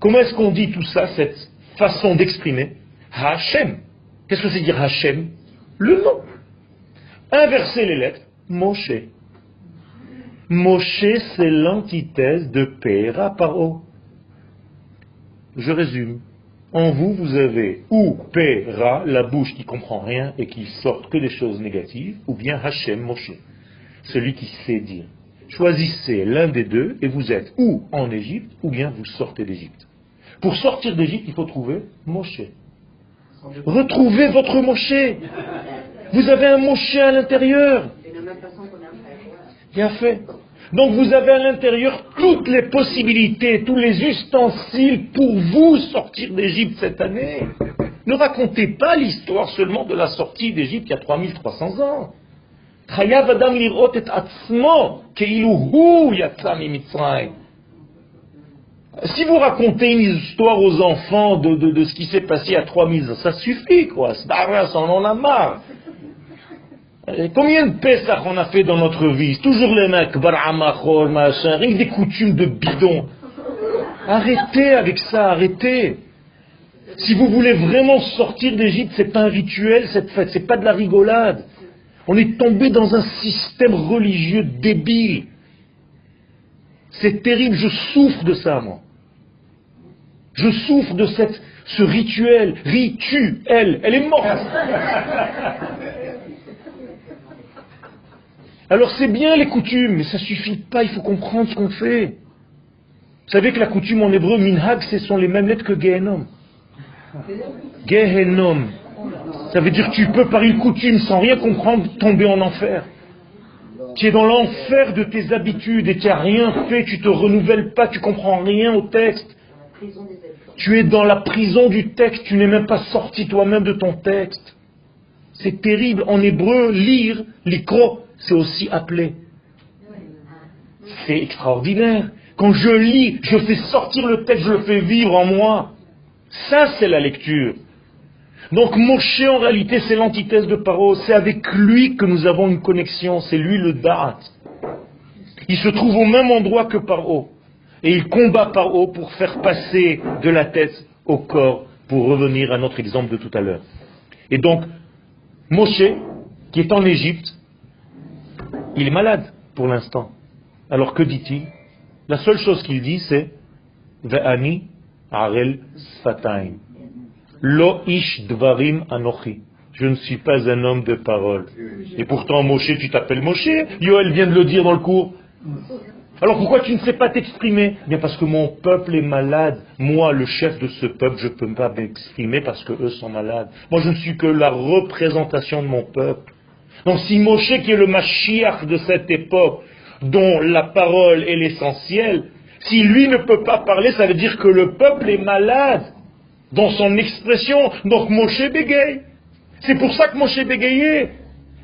Comment est-ce qu'on dit tout ça, cette façon d'exprimer Hachem. Qu'est-ce que c'est dire Hachem? Le nom. Inverser les lettres, Moshe. Moshe, c'est l'antithèse de Pera Paro. Je résume. En vous, vous avez ou Pera, la bouche qui comprend rien et qui sort que des choses négatives, ou bien Hachem Moshe, celui qui sait dire. Choisissez l'un des deux et vous êtes ou en Égypte ou bien vous sortez d'Égypte. Pour sortir d'Égypte, il faut trouver Moshe. Retrouvez votre Moshe. Vous avez un Moshe à l'intérieur. Bien fait. Donc vous avez à l'intérieur toutes les possibilités, tous les ustensiles pour vous sortir d'Égypte cette année. Ne racontez pas l'histoire seulement de la sortie d'Égypte il y a 3300 ans. Si vous racontez une histoire aux enfants de, ce qui s'est passé à 3000 ans, ça suffit, quoi. on en a marre. Combien de Pessah on a fait dans notre vie Toujours les mecs, baramachor, machin, rien des coutumes de bidon. Arrêtez avec ça, arrêtez. Si vous voulez vraiment sortir d'Égypte, c'est pas un rituel cette fête, c'est pas de la rigolade. On est tombé dans un système religieux débile. C'est terrible, je souffre de ça, moi. Je souffre de cette, ce rituel, rituel, elle est morte. Alors c'est bien les coutumes, mais ça suffit pas, il faut comprendre ce qu'on fait. Vous savez que la coutume en hébreu, minhag, ce sont les mêmes lettres que gehenom. Gehenom. Ça veut dire que tu peux par une coutume, sans rien comprendre, tomber en enfer. Tu es dans l'enfer de tes habitudes et tu n'as rien fait, tu te renouvelles pas, tu comprends rien au texte. Tu es dans la prison du texte, tu n'es même pas sorti toi-même de ton texte. C'est terrible. En hébreu, lire, l'ikro, c'est aussi appelé. C'est extraordinaire. Quand je lis, je fais sortir le texte, je le fais vivre en moi. Ça, c'est la lecture. Donc Moshe, en réalité, c'est l'antithèse de Paro. C'est avec lui que nous avons une connexion. C'est lui le Da'at. Il se trouve au même endroit que Paro. Et il combat Paro pour faire passer de la tête au corps, pour revenir à notre exemple de tout à l'heure. Et donc, Moshe, qui est en Égypte, il est malade pour l'instant. Alors que dit-il? La seule chose qu'il dit, c'est Ve'ani arel sfataim. Lo ish dvarim anochi. Je ne suis pas un homme de parole. Et pourtant, Moshe, tu t'appelles Moshe. Yoel vient de le dire dans le cours. Alors pourquoi tu ne sais pas t'exprimer? Bien parce que mon peuple est malade. Moi, le chef de ce peuple, je ne peux pas m'exprimer parce que eux sont malades. Moi, je ne suis que la représentation de mon peuple. Donc si Moshe, qui est le Mashiach de cette époque, dont la parole est l'essentiel, si lui ne peut pas parler, ça veut dire que le peuple est malade dans son expression. Donc Moshe bégaye. C'est pour ça que Moshe bégayait.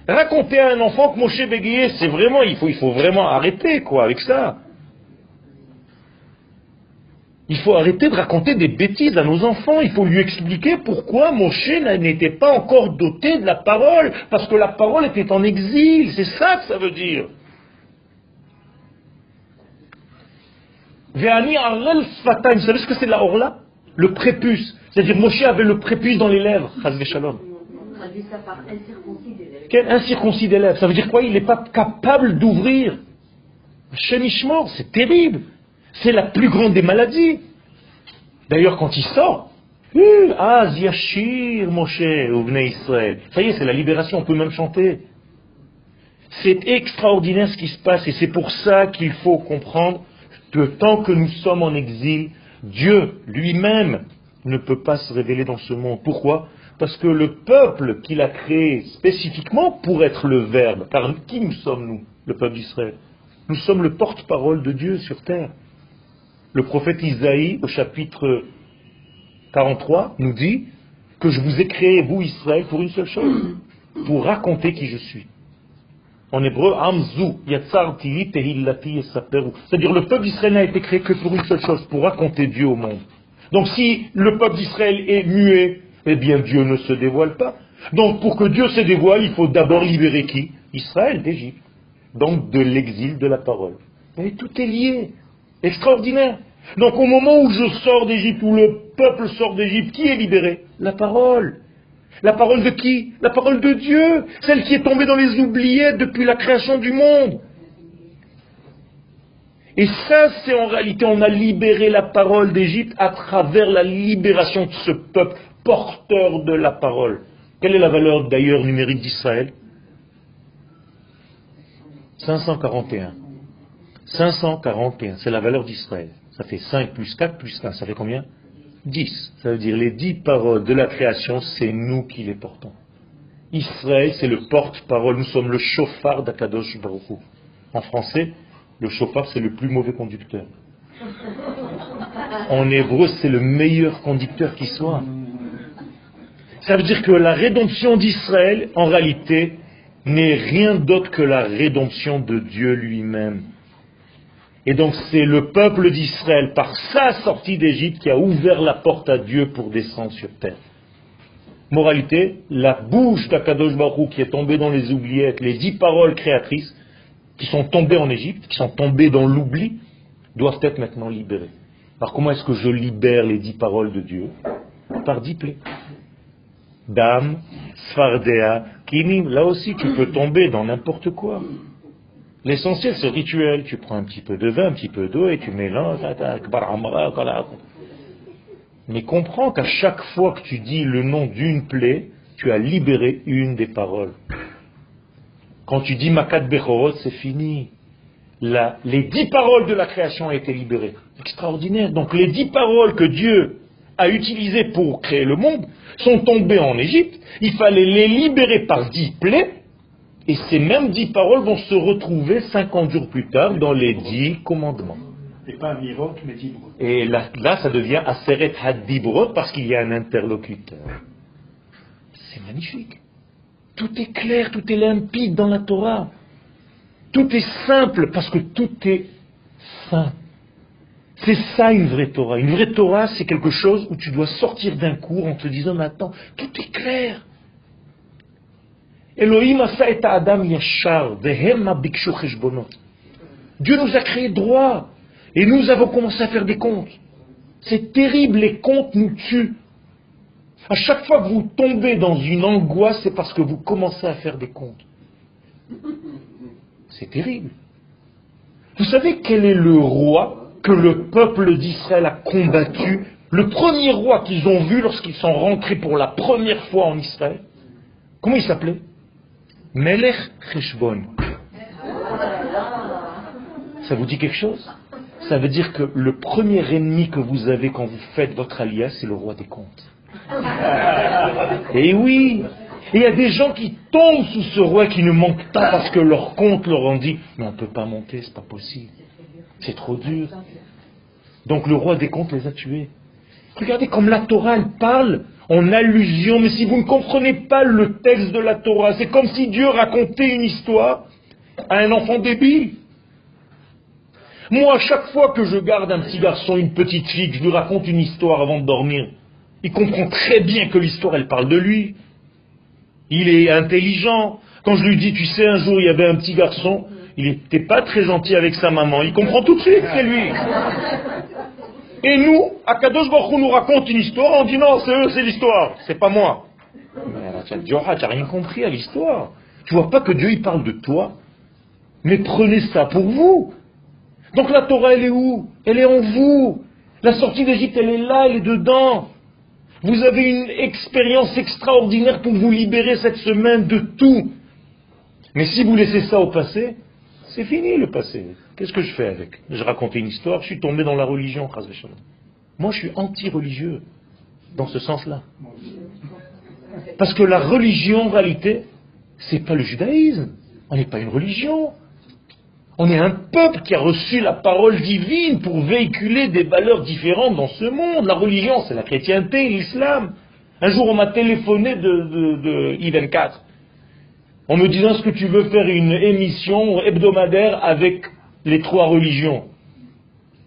Raconter à un enfant que Moshe bégayait, c'est vraiment, il faut, il faut vraiment arrêter, quoi, avec ça. Il faut arrêter de raconter des bêtises à nos enfants. Il faut lui expliquer pourquoi Moshe n'était pas encore doté de la parole. Parce que la parole était en exil. C'est ça que ça veut dire. Vous savez ce que c'est la orla? Le prépuce. C'est-à-dire Moshe avait le prépuce dans les lèvres. Shalom. Quel incirconcis des lèvres? Ça veut dire quoi? Il n'est pas capable d'ouvrir. Shemishmor, c'est terrible. C'est la plus grande des maladies. D'ailleurs, quand il sort, ah, Yashir, Moshe, Israël. Ça y est, c'est la libération, on peut même chanter. C'est extraordinaire ce qui se passe et c'est pour ça qu'il faut comprendre que tant que nous sommes en exil, Dieu lui-même ne peut pas se révéler dans ce monde. Pourquoi? Parce que le peuple qu'il a créé spécifiquement pour être le Verbe, car qui nous sommes nous, le peuple d'Israël? Nous sommes le porte-parole de Dieu sur terre. Le prophète Isaïe, au chapitre 43, nous dit que je vous ai créé, vous Israël, pour une seule chose, pour raconter qui je suis. En hébreu, Amzu, C'est-à-dire le peuple d'Israël n'a été créé que pour une seule chose, pour raconter Dieu au monde. Donc si le peuple d'Israël est muet, eh bien Dieu ne se dévoile pas. Donc pour que Dieu se dévoile, il faut d'abord libérer qui? Israël d'Égypte. Donc de l'exil de la parole. Et tout est lié. Extraordinaire. Donc au moment où je sors d'Égypte, où le peuple sort d'Égypte, qui est libéré? La parole. La parole de qui? La parole de Dieu, celle qui est tombée dans les oubliettes depuis la création du monde. Et ça, c'est en réalité, on a libéré la parole d'Égypte à travers la libération de ce peuple porteur de la parole. Quelle est la valeur d'ailleurs numérique d'Israël? 541. 541, c'est la valeur d'Israël. Ça fait 5 plus 4 plus 1, ça fait combien? 10. Ça veut dire les 10 paroles de la création, c'est nous qui les portons. Israël, c'est le porte-parole, nous sommes le chauffard d'Akadosh Baruch En français, Le chauffard, c'est le plus mauvais conducteur. En hébreu, c'est le meilleur conducteur qui soit. Ça veut dire que la rédemption d'Israël, en réalité, n'est rien d'autre que la rédemption de Dieu lui-même. Et donc c'est le peuple d'Israël, par sa sortie d'Égypte, qui a ouvert la porte à Dieu pour descendre sur terre. Moralité, la bouche d'Akadosh Baruch qui est tombée dans les oubliettes, les dix paroles créatrices, qui sont tombées en Égypte, qui sont tombées dans l'oubli, doivent être maintenant libérées. Alors comment est-ce que je libère les dix paroles de Dieu? Par dix plaies. Dame, Sfardea, Kinim, là aussi tu peux tomber dans n'importe quoi. L'essentiel c'est rituel. Tu prends un petit peu de vin, un petit peu d'eau et tu mélanges. Mais comprends qu'à chaque fois que tu dis le nom d'une plaie, tu as libéré une des paroles. Quand tu dis Makat Bechorot, c'est fini. les dix paroles de la création ont été libérées. Extraordinaire. Donc les dix paroles que Dieu a utilisées pour créer le monde sont tombées en Égypte. Il fallait les libérer par dix plaies. Et ces mêmes dix paroles vont se retrouver cinquante jours plus tard dans les dix commandements. Et pas Mirot, mais Et là, là, ça devient Aseret Hadibrot parce qu'il y a un interlocuteur. C'est magnifique. Tout est clair, tout est limpide dans la Torah. Tout est simple parce que tout est saint. C'est ça une vraie Torah. Une vraie Torah, c'est quelque chose où tu dois sortir d'un cours en te disant, maintenant, tout est clair. Elohim et Adam Dieu nous a créé droit. Et nous avons commencé à faire des comptes. C'est terrible, les comptes nous tuent. À chaque fois que vous tombez dans une angoisse, c'est parce que vous commencez à faire des comptes. C'est terrible. Vous savez quel est le roi que le peuple d'Israël a combattu Le premier roi qu'ils ont vu lorsqu'ils sont rentrés pour la première fois en Israël? Comment il s'appelait? Melech Cheshbon. Ça vous dit quelque chose? Ça veut dire que le premier ennemi que vous avez quand vous faites votre alias, c'est le roi des comptes. Et oui, il y a des gens qui tombent sous ce roi qui ne montent pas parce que leur compte leur ont dit mais on ne peut pas monter, c'est pas possible. C'est trop dur. Donc le roi des comptes les a tués. Regardez comme la Torah elle parle en allusion, mais si vous ne comprenez pas le texte de la Torah, c'est comme si Dieu racontait une histoire à un enfant débile. Moi, à chaque fois que je garde un petit garçon, une petite fille, que je lui raconte une histoire avant de dormir, il comprend très bien que l'histoire, elle parle de lui. Il est intelligent. Quand je lui dis, tu sais, un jour, il y avait un petit garçon, il n'était pas très gentil avec sa maman. Il comprend tout de suite, c'est lui. Et nous, à Kadosh Baruch nous raconte une histoire, on dit non, c'est eux, c'est l'histoire, c'est pas moi. Tu n'as rien compris à l'histoire. Tu vois pas que Dieu, il parle de toi. Mais prenez ça pour vous. Donc la Torah, elle est où? Elle est en vous. La sortie d'Égypte, elle est là, elle est dedans. Vous avez une expérience extraordinaire pour vous libérer cette semaine de tout. Mais si vous laissez ça au passé, c'est fini le passé. Qu'est-ce que je fais avec Je racontais une histoire, je suis tombé dans la religion. Moi, je suis anti-religieux, dans ce sens-là. Parce que la religion, en réalité, c'est pas le judaïsme. On n'est pas une religion. On est un peuple qui a reçu la parole divine pour véhiculer des valeurs différentes dans ce monde. La religion, c'est la chrétienté, l'islam. Un jour, on m'a téléphoné de, de, I24 en me disant est-ce que tu veux faire une émission hebdomadaire avec les trois religions?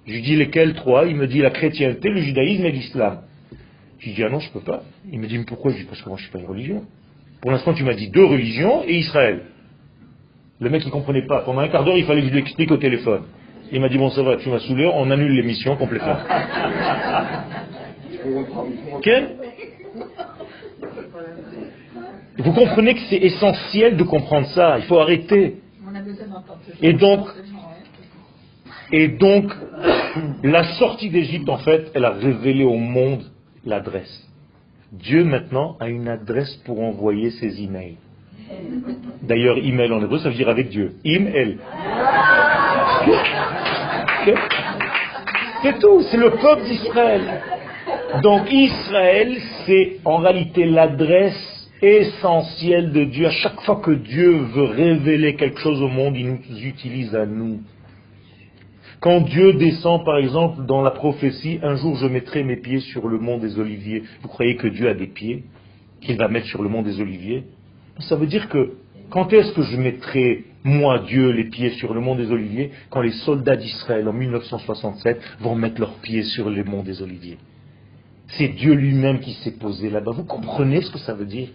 Je lui dis lesquelles trois? Il me dit la chrétienté, le judaïsme et l'islam. Je lui dis ah non, je peux pas. Il me dit mais pourquoi? Je dis parce que moi je suis pas une religion. Pour l'instant, tu m'as dit deux religions et Israël. Le mec, il comprenait pas. Pendant un quart d'heure, il fallait que je lui explique au téléphone. Il m'a dit, bon, ça va, tu m'as saoulé, on annule l'émission complètement. Quel Vous comprenez que c'est essentiel de comprendre ça. Il faut arrêter. Et donc, et donc, la sortie d'Égypte, en fait, elle a révélé au monde l'adresse. Dieu, maintenant, a une adresse pour envoyer ses emails. D'ailleurs, email en hébreu, ça veut dire avec Dieu. Im-el. C'est tout, c'est le peuple d'Israël. Donc Israël, c'est en réalité l'adresse essentielle de Dieu. À chaque fois que Dieu veut révéler quelque chose au monde, il nous utilise à nous. Quand Dieu descend, par exemple, dans la prophétie, un jour je mettrai mes pieds sur le mont des Oliviers. Vous croyez que Dieu a des pieds qu'il va mettre sur le mont des Oliviers? Ça veut dire que quand est-ce que je mettrai, moi, Dieu, les pieds sur le mont des Oliviers? Quand les soldats d'Israël, en 1967, vont mettre leurs pieds sur le mont des Oliviers. C'est Dieu lui-même qui s'est posé là-bas. Vous comprenez ce que ça veut dire?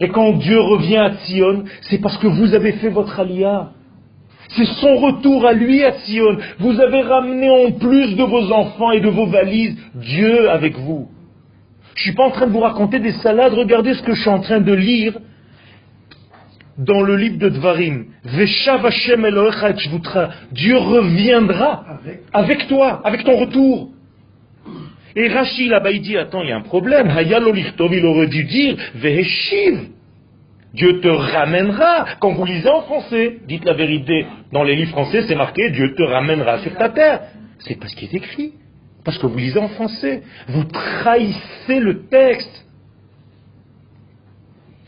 Et quand Dieu revient à Sion, c'est parce que vous avez fait votre alia. C'est son retour à lui à Sion. Vous avez ramené en plus de vos enfants et de vos valises Dieu avec vous. Je ne suis pas en train de vous raconter des salades. Regardez ce que je suis en train de lire dans le livre de Dvarim. Dieu reviendra avec toi, avec ton retour. Et Rachid là-bas, il dit, attends, il y a un problème. il aurait dû dire, Veheshiv. Dieu te ramènera. Quand vous lisez en français, dites la vérité. Dans les livres français, c'est marqué Dieu te ramènera sur ta terre. C'est pas ce qui est écrit. Parce que vous lisez en français. Vous trahissez le texte.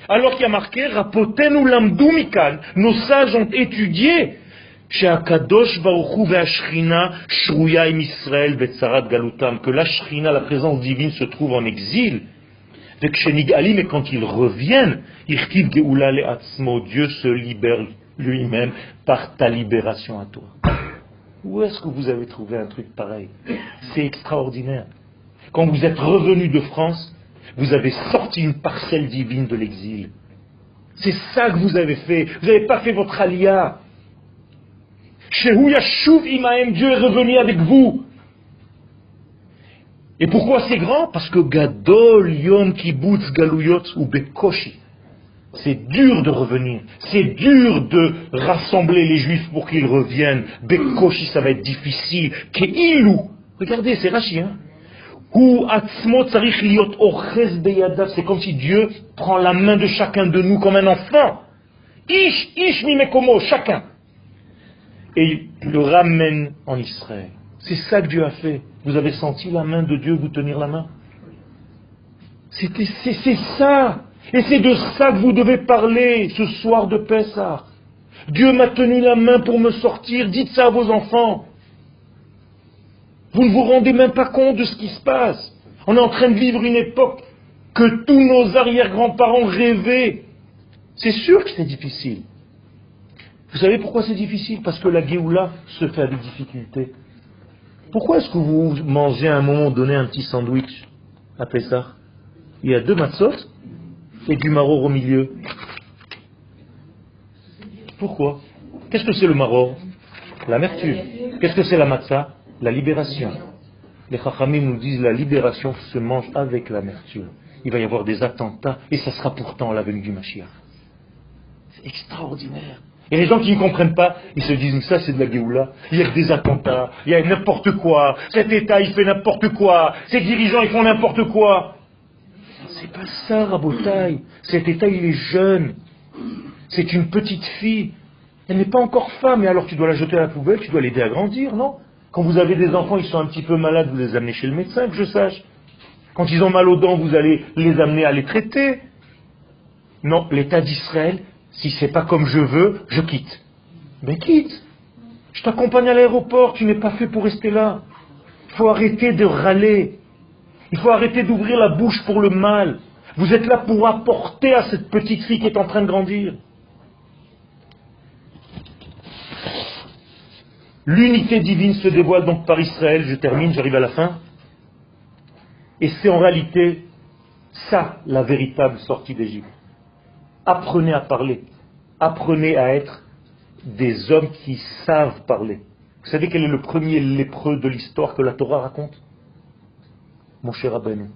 Alors qu'il y a marqué Rapotenu lamdumikan. Nos sages ont étudié. Que la Shrina, la présence divine, se trouve en exil mais quand ils reviennent, Dieu se libère lui-même par ta libération à toi. Où est-ce que vous avez trouvé un truc pareil? C'est extraordinaire. Quand vous êtes revenu de France, vous avez sorti une parcelle divine de l'exil. C'est ça que vous avez fait. Vous n'avez pas fait votre alia. Chez Imaem, Dieu est revenu avec vous. Et pourquoi c'est grand? Parce que Gadol Yom Kibbutz Galuyot ou Bekoshi. C'est dur de revenir. C'est dur de rassembler les juifs pour qu'ils reviennent. Bekoshi, ça va être difficile. Keilou. Regardez, c'est Rachi, hein. C'est comme si Dieu prend la main de chacun de nous comme un enfant. Ish, ish, mimekomo, chacun. Et le ramène en Israël. C'est ça que Dieu a fait. Vous avez senti la main de Dieu vous tenir la main? C'est ça. Et c'est de ça que vous devez parler ce soir de Pessah. Dieu m'a tenu la main pour me sortir. Dites ça à vos enfants. Vous ne vous rendez même pas compte de ce qui se passe. On est en train de vivre une époque que tous nos arrière-grands-parents rêvaient. C'est sûr que c'est difficile. Vous savez pourquoi c'est difficile? Parce que la Géoula se fait avec difficulté. Pourquoi est-ce que vous mangez à un moment donné un petit sandwich à Pessah? Il y a deux matzot et du maror au milieu. Pourquoi? Qu'est-ce que c'est le maror? L'amertume. Qu'est-ce que c'est la matzah? La libération. Les chachamim nous disent la libération se mange avec l'amertume. Il va y avoir des attentats et ça sera pourtant la venue du Mashiach. C'est extraordinaire. Et les gens qui ne comprennent pas, ils se disent, ça c'est de la Géoula, il y a des attentats, il y a n'importe quoi, cet État il fait n'importe quoi, ces dirigeants ils font n'importe quoi. C'est pas ça, Rabotaille. Cet État il est jeune. C'est une petite fille. Elle n'est pas encore femme, et alors tu dois la jeter à la poubelle, tu dois l'aider à grandir, non? Quand vous avez des enfants, ils sont un petit peu malades, vous les amenez chez le médecin, que je sache. Quand ils ont mal aux dents, vous allez les amener à les traiter. Non, l'État d'Israël, si c'est pas comme je veux, je quitte. Mais quitte. Je t'accompagne à l'aéroport, tu n'es pas fait pour rester là. Il faut arrêter de râler. Il faut arrêter d'ouvrir la bouche pour le mal. Vous êtes là pour apporter à cette petite fille qui est en train de grandir. L'unité divine se dévoile donc par Israël. Je termine, j'arrive à la fin. Et c'est en réalité ça la véritable sortie d'Égypte. Apprenez à parler. Apprenez à être des hommes qui savent parler. Vous savez quel est le premier lépreux de l'histoire que la Torah raconte? Mon cher Rabbeinu.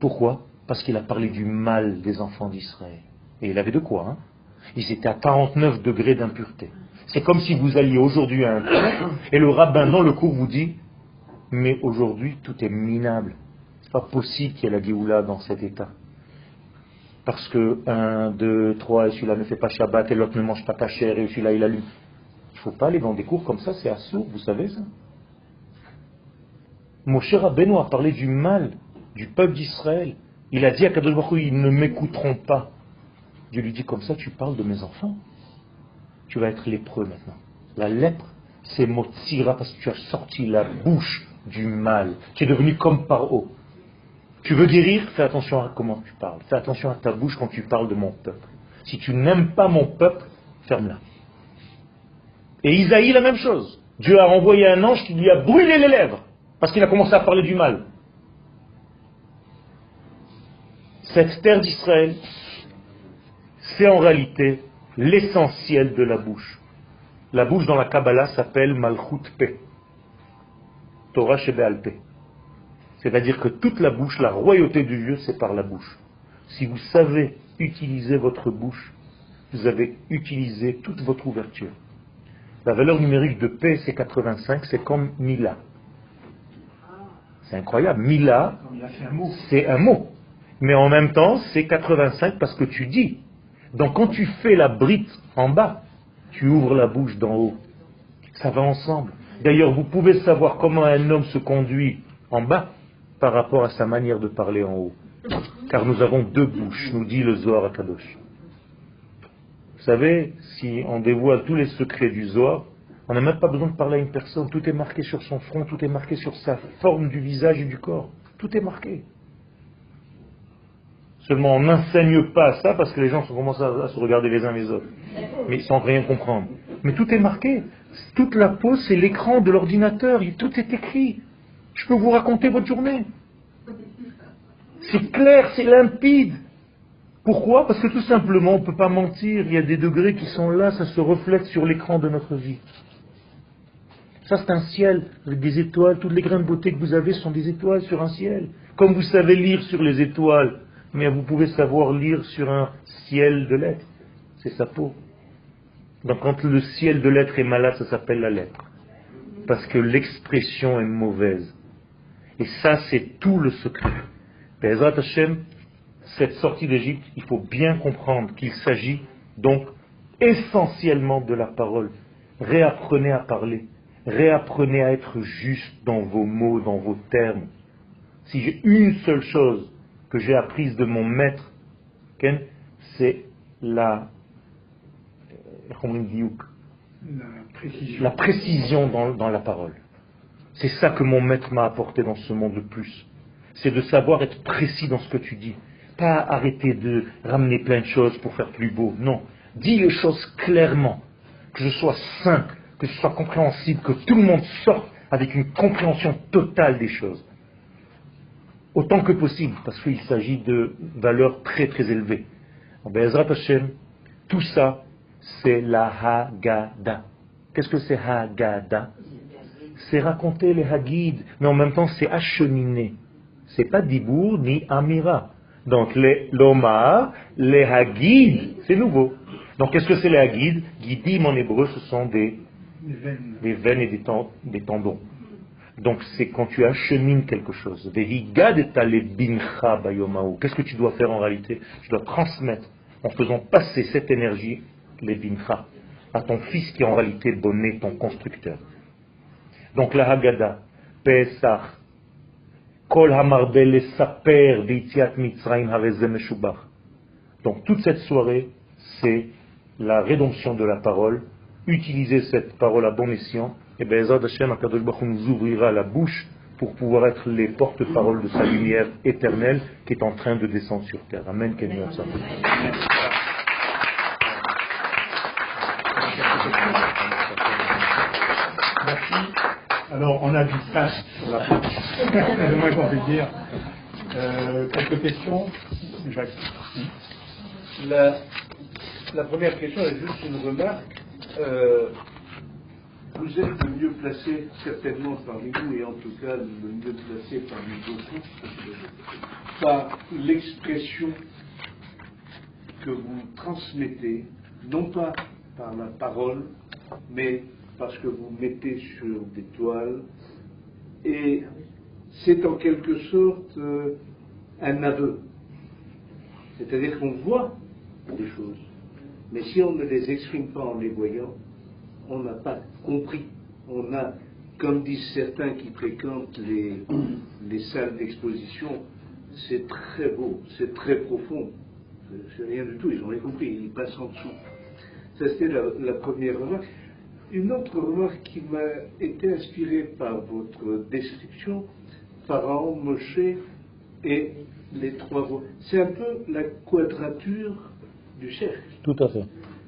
Pourquoi? Parce qu'il a parlé du mal des enfants d'Israël. Et il avait de quoi hein? Ils étaient à 49 degrés d'impureté. C'est comme si vous alliez aujourd'hui à un cours et le rabbin dans le cours vous dit Mais aujourd'hui tout est minable. C'est pas possible qu'il y ait la Géoula dans cet état parce que un, deux, trois, et celui-là ne fait pas Shabbat, et l'autre ne mange pas chair, et celui-là il allume. Il ne faut pas aller dans des cours comme ça, c'est assourd, vous savez ça Mon cher Rabbeinu a parlé du mal du peuple d'Israël. Il a dit à Kadosh Baruch ils ne m'écouteront pas. Dieu lui dit comme ça, tu parles de mes enfants. Tu vas être lépreux maintenant. La lèpre, c'est Motsira parce que tu as sorti la bouche du mal. Tu es devenu comme par eau. Tu veux guérir Fais attention à comment tu parles. Fais attention à ta bouche quand tu parles de mon peuple. Si tu n'aimes pas mon peuple, ferme-la. Et Isaïe, la même chose. Dieu a renvoyé un ange qui lui a brûlé les lèvres parce qu'il a commencé à parler du mal. Cette terre d'Israël, c'est en réalité l'essentiel de la bouche. La bouche dans la Kabbalah s'appelle Malchut Pe. Torah Shebealpe. C'est-à-dire que toute la bouche, la royauté de Dieu, c'est par la bouche. Si vous savez utiliser votre bouche, vous avez utilisé toute votre ouverture. La valeur numérique de P, c'est 85, c'est comme Mila. C'est incroyable. Mila, c'est un mot. Mais en même temps, c'est 85 parce que tu dis. Donc quand tu fais la brite en bas, tu ouvres la bouche d'en haut. Ça va ensemble. D'ailleurs, vous pouvez savoir comment un homme se conduit en bas par rapport à sa manière de parler en haut. Car nous avons deux bouches, nous dit le Zohar à Kadosh. Vous savez, si on dévoile tous les secrets du Zohar, on n'a même pas besoin de parler à une personne. Tout est marqué sur son front, tout est marqué sur sa forme du visage et du corps. Tout est marqué. Seulement, on n'enseigne pas ça parce que les gens commencent à, se regarder les uns les autres, mais sans rien comprendre. Mais tout est marqué. Toute la peau, c'est l'écran de l'ordinateur. Tout est écrit. Je peux vous raconter votre journée. C'est clair, c'est limpide. Pourquoi? Parce que tout simplement, on ne peut pas mentir. Il y a des degrés qui sont là, ça se reflète sur l'écran de notre vie. Ça, c'est un ciel avec des étoiles. Toutes les grains de beauté que vous avez sont des étoiles sur un ciel. Comme vous savez lire sur les étoiles, mais vous pouvez savoir lire sur un ciel de lettres. C'est sa peau. Donc quand le ciel de lettres est malade, ça s'appelle la lettre. Parce que l'expression est mauvaise. Et ça, c'est tout le secret. Bezrat Hashem, cette sortie d'Égypte, il faut bien comprendre qu'il s'agit donc essentiellement de la parole. Réapprenez à parler. Réapprenez à être juste dans vos mots, dans vos termes. Si j'ai une seule chose que j'ai apprise de mon maître, c'est la, euh, la précision, dans, la parole. C'est ça que mon maître m'a apporté dans ce monde de plus. C'est de savoir être précis dans ce que tu dis. Pas arrêter de ramener plein de choses pour faire plus beau. Non. Dis les choses clairement. Que je sois simple, que ce soit compréhensible, que tout le monde sorte avec une compréhension totale des choses autant que possible, parce qu'il s'agit de valeurs très très élevées. Tout ça, c'est la Haggadah. Qu'est-ce que c'est Haggadah? C'est raconter les Hagid, mais en même temps c'est acheminer. C'est pas Dibour ni Amira. Donc les Lomar, les Hagid, c'est nouveau. Donc qu'est-ce que c'est les Hagid? Gidim en hébreu, ce sont des, des veines et des tendons. Donc c'est quand tu achemines quelque chose. Qu'est-ce que tu dois faire en réalité? Tu dois transmettre en faisant passer cette énergie, les bincha, à ton fils qui est en réalité bonné, ton constructeur. Donc la Haggadah, Pesach, Kol Saper Donc toute cette soirée, c'est la rédemption de la parole. Utilisez cette parole à bon escient et bien Hashem, Akadosh Baruch nous ouvrira la bouche pour pouvoir être les porte-paroles de sa lumière éternelle qui est en train de descendre sur terre. Amen. Alors, on a du pain sur la fin. C'est moins qu'on peut dire. Euh, quelques questions Jacques. La, première question est juste une remarque. Euh, vous êtes le mieux placé, certainement parmi vous, et en tout cas le mieux placé parmi beaucoup, par l'expression que vous transmettez, non pas par la parole, mais parce que vous mettez sur des toiles, et c'est en quelque sorte euh, un aveu. C'est-à-dire qu'on voit des choses, mais si on ne les exprime pas en les voyant, on n'a pas compris. On a, comme disent certains qui fréquentent les, les salles d'exposition, c'est très beau, c'est très profond. C'est rien du tout, ils ont rien compris, ils passent en dessous. Ça, c'était la, première remarque. Une autre remarque qui m'a été inspirée par votre description, Pharaon, Moshe et les trois voies. C'est un peu la quadrature du cercle. Tout à fait.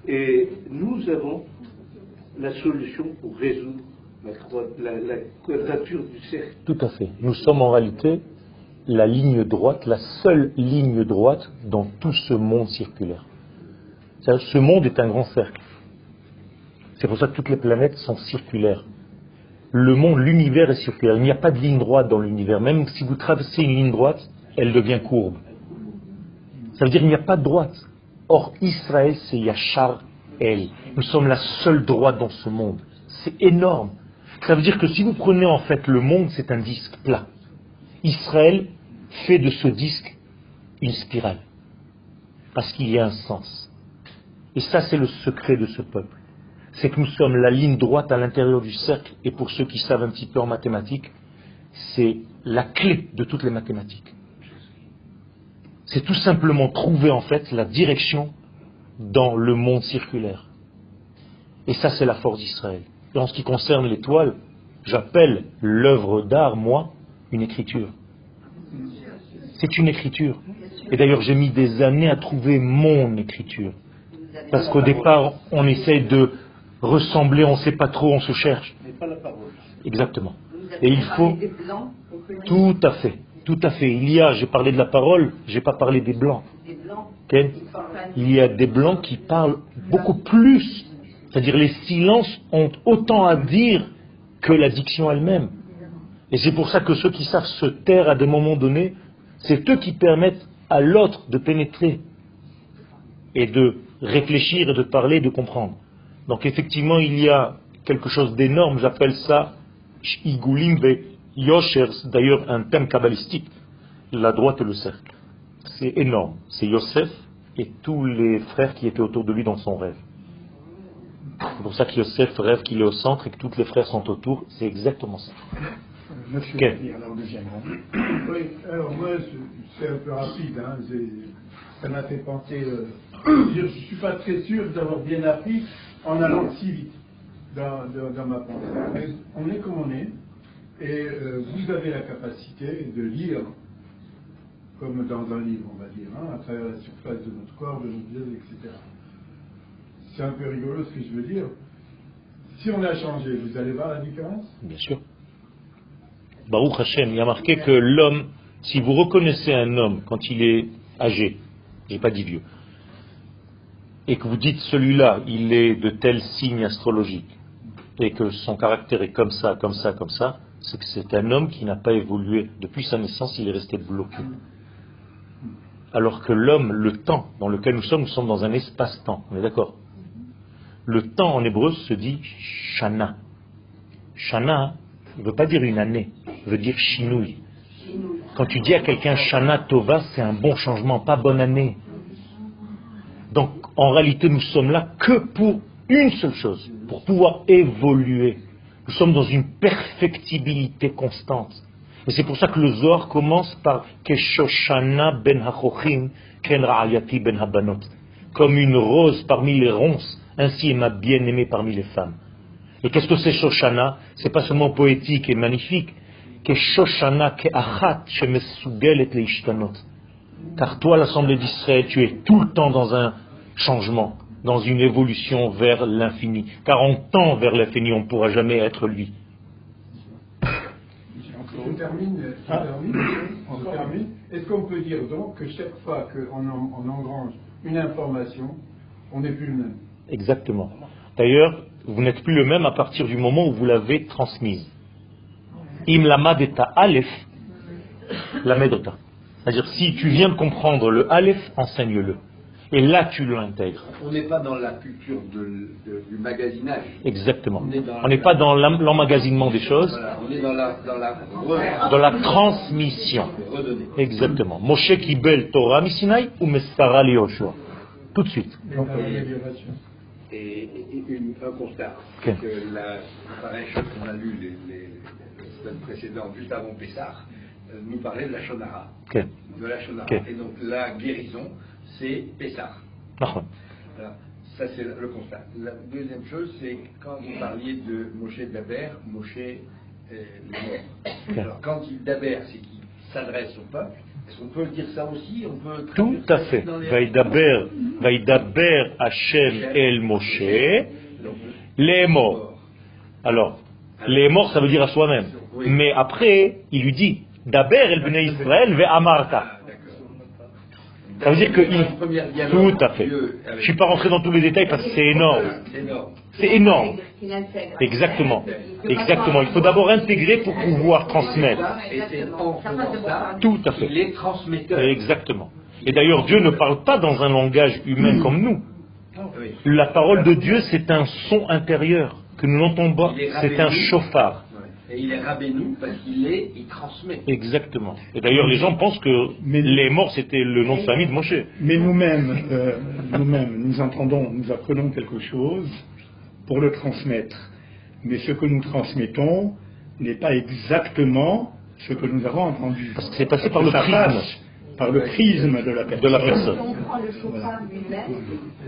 Et nous avons la solution pour résoudre la, quadrature du cercle. Tout à fait. Nous sommes en réalité la ligne droite, la seule ligne droite dans tout ce monde circulaire. Ce monde est un grand cercle. C'est pour ça que toutes les planètes sont circulaires. Le monde, l'univers est circulaire. Il n'y a pas de ligne droite dans l'univers. Même si vous traversez une ligne droite, elle devient courbe. Ça veut dire qu'il n'y a pas de droite. Or, Israël, c'est Yachar El. Nous sommes la seule droite dans ce monde. C'est énorme. Ça veut dire que si vous prenez en fait le monde, c'est un disque plat. Israël fait de ce disque une spirale. Parce qu'il y a un sens. Et ça, c'est le secret de ce peuple. C'est que nous sommes la ligne droite à l'intérieur du cercle. Et pour ceux qui savent un petit peu en mathématiques, c'est la clé de toutes les mathématiques. C'est tout simplement trouver en fait la direction dans le monde circulaire. Et ça, c'est la force d'Israël. En ce qui concerne l'étoile, j'appelle l'œuvre d'art, moi, une écriture. C'est une écriture. Et d'ailleurs, j'ai mis des années à trouver mon écriture. Parce qu'au départ, on essaye de ressembler, on ne sait pas trop, on se cherche. Exactement. Et il faut... Tout à fait. Tout à fait. Il y a, j'ai parlé de la parole, j'ai pas parlé des blancs. Il y a des blancs qui parlent beaucoup plus. C'est-à-dire les silences ont autant à dire que la diction elle-même. Et c'est pour ça que ceux qui savent se taire à des moments donnés, c'est eux qui permettent à l'autre de pénétrer et de réfléchir et de parler, de comprendre. Donc effectivement, il y a quelque chose d'énorme, j'appelle ça Igulim Yoshers, d'ailleurs un thème kabbalistique, la droite et le cercle. C'est énorme. C'est Yosef et tous les frères qui étaient autour de lui dans son rêve. C'est pour ça que Yosef rêve qu'il est au centre et que tous les frères sont autour. C'est exactement ça. Monsieur okay. alors Oui, alors moi, c'est un peu rapide. Hein, ça m'a fait penser. Euh, je ne suis pas très sûr d'avoir bien appris en allant si vite dans, ma pensée. on est comme on est, et euh, vous avez la capacité de lire comme dans un livre, on va dire, hein, à travers la surface de notre corps, de notre vie, etc. C'est un peu rigolo ce que je veux dire. Si on a changé, vous allez voir la différence? Bien sûr. Baruch Hashem, il y a marqué que l'homme, si vous reconnaissez un homme quand il est âgé, j'ai pas dit vieux, et que vous dites celui-là, il est de tel signe astrologique, et que son caractère est comme ça, comme ça, comme ça, c'est que c'est un homme qui n'a pas évolué. Depuis sa naissance, il est resté bloqué. Alors que l'homme, le temps dans lequel nous sommes, nous sommes dans un espace-temps. On est d'accord? Le temps en hébreu se dit shana. Shana ne veut pas dire une année, veut dire chinouille. Quand tu dis à quelqu'un shana tova, c'est un bon changement, pas bonne année. En réalité, nous sommes là que pour une seule chose, pour pouvoir évoluer. Nous sommes dans une perfectibilité constante. Et c'est pour ça que le Zohar commence par Keshoshana ben Hachochim, Ken Ra'ayati ben Habanot. Comme une rose parmi les ronces, ainsi est ma bien-aimée parmi les femmes. Et qu'est-ce que c'est Shoshana? C'est pas seulement poétique et magnifique. Keshoshana ke'achat shemesugelet leishtanot. Car toi, l'Assemblée d'Israël, tu es tout le temps dans un changement, dans une évolution vers l'infini. Car on tend vers l'infini, on ne pourra jamais être lui. On termine, ah. termine. Est-ce qu'on peut dire donc que chaque fois qu'on on engrange une information, on n'est plus le même? Exactement. D'ailleurs, vous n'êtes plus le même à partir du moment où vous l'avez transmise. Im lamad et aleph, la medota. C'est-à-dire, si tu viens de comprendre le aleph, enseigne-le. Et là, tu l'intègres. On n'est pas dans la culture du magasinage. Exactement. On n'est pas dans l'emmagasinement des choses. on est dans la, dans la, transmission. Exactement. Moshe Kibel Torah Misinai ou Mestara Yoshua. Tout de suite. Et, un constat. Que la qu'on a lu les, les, semaines précédentes, juste avant Pessah, euh, nous parlait de la Shonara. De la Shonara. Et donc la guérison, c'est Pessah. Ça, c'est le constat. La deuxième chose, c'est quand vous parliez de Moshe Daber, Moshe est mort. Alors, quand il Daber, c'est qu'il s'adresse au peuple. Est-ce qu'on peut dire ça aussi? On peut Tout à fait. Vaïdaber, Vaïdaber Hachem El Moshe, les morts. Alors, les morts, ça veut dire à soi-même. Mais après, il lui dit, Daber El Bnei Israël ve Amarta. Ça veut dire que il... Tout à fait. Je ne suis pas rentré dans tous les détails parce que c'est énorme. C'est énorme. Exactement. Exactement. Il faut d'abord intégrer pour pouvoir transmettre. Tout à fait. Exactement. Et d'ailleurs, Dieu ne parle pas dans un langage humain comme nous. La parole de Dieu, c'est un son intérieur que nous n'entendons pas. C'est un chauffard. Et il est rabénou parce qu'il est, il transmet. Exactement. Et d'ailleurs, les gens pensent que les morts, c'était le nom de famille de Moshe. Mais nous-mêmes, euh, nous-mêmes, nous entendons, nous apprenons quelque chose pour le transmettre. Mais ce que nous transmettons n'est pas exactement ce que nous avons entendu. Parce que c'est passé par le prisme. Par le prisme de la personne. De la personne. Si on prend le chauffard lui-même,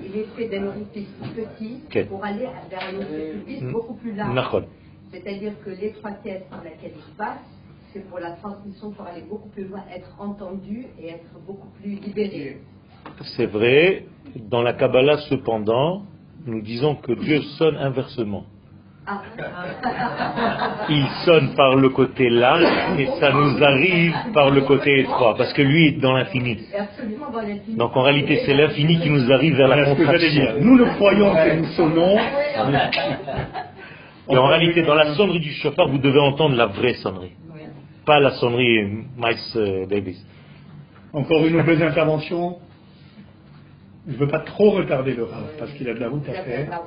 il est fait d'un orifice petit pour aller vers un orifice beaucoup plus large. C'est-à-dire que l'étroitesse dans laquelle il passe, c'est pour la transmission pour aller beaucoup plus loin, être entendu et être beaucoup plus libéré. C'est vrai. Dans la Kabbalah, cependant, nous disons que Dieu sonne inversement. Ah. Il sonne par le côté large et ça nous arrive par le côté étroit, parce que lui est dans l'infini. Donc en réalité, c'est l'infini qui nous arrive vers la contraction. Nous le croyons que nous sonnons. Et en réalité, dans la sonnerie du chauffeur, vous devez entendre la vraie sonnerie. Pas la sonnerie Miles euh, Davis. Encore une nouvelle intervention. Je ne veux pas trop retarder le rap parce qu'il a de la route à faire.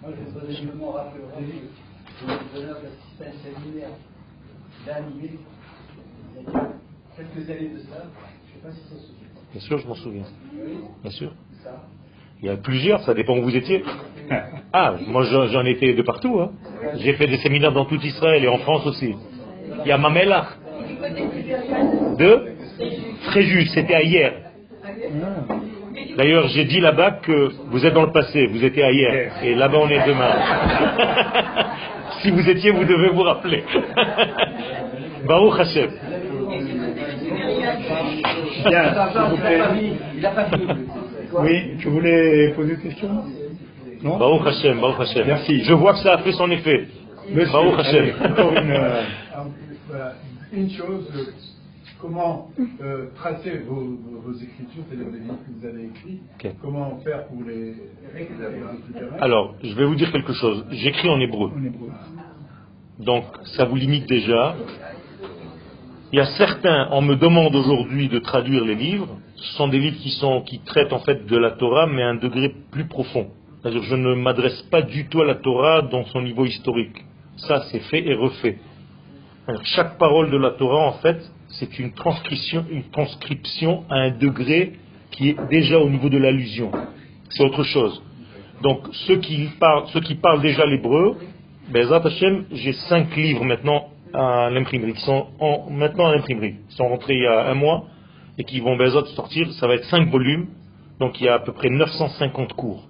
Moi, je simplement rappeler je vous assisté à un séminaire d'animé il y a quelques années de ça. Je ne sais pas si ça se souvient. Bien sûr, je m'en souviens. Bien sûr. Il y a plusieurs, ça dépend où vous étiez. Ah, moi j'en ai fait de partout. Hein. J'ai fait des séminaires dans tout Israël et en France aussi. Il y a Mamela. De Fréjus, c'était hier. D'ailleurs, j'ai dit là-bas que vous êtes dans le passé, vous étiez à hier. Et là-bas, on est demain. si vous étiez, vous devez vous rappeler. Baruch Hashem. Oui, tu voulais poser une question Non? Baruch Hashem, Baruch Hashem. Merci. Je vois que ça a fait son effet. Monsieur, Baruch Hashem. Encore une, euh, une chose, euh, comment euh, tracer vos, vos, écritures, c'est-à-dire les livres que vous avez écrits, comment faire pour les Alors, je vais vous dire quelque chose. J'écris en hébreu. En hébreu. Donc, ça vous limite déjà. Il y a certains, on me demande aujourd'hui de traduire les livres, ce sont des livres qui, qui traitent en fait de la Torah, mais à un degré plus profond. Je ne m'adresse pas du tout à la Torah dans son niveau historique. Ça, c'est fait et refait. chaque parole de la Torah, en fait, c'est une transcription, à un degré qui est déjà au niveau de l'allusion. C'est autre chose. Donc, ceux qui parlent, qui déjà l'hébreu, j'ai cinq livres maintenant à l'imprimerie, qui sont maintenant à l'imprimerie. Ils sont rentrés il y a un mois et qui vont ben, sortir. Ça va être 5 volumes, donc il y a à peu près 950 cours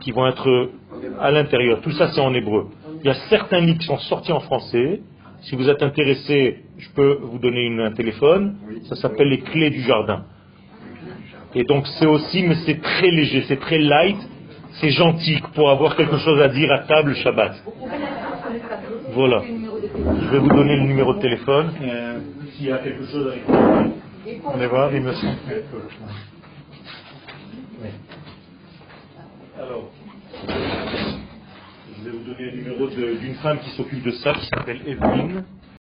qui vont être à l'intérieur. Tout ça, c'est en hébreu. Il y a certains livres qui sont sortis en français. Si vous êtes intéressé, je peux vous donner un téléphone. Ça s'appelle Les Clés du Jardin. Et donc c'est aussi, mais c'est très léger, c'est très light, c'est gentil pour avoir quelque chose à dire à table Shabbat. Voilà. Je vais vous donner le numéro de téléphone. Euh, s'il y a quelque chose avec On va voir, il me semble. Alors, je vais vous donner le numéro d'une femme qui s'occupe de ça, qui s'appelle Evelyne.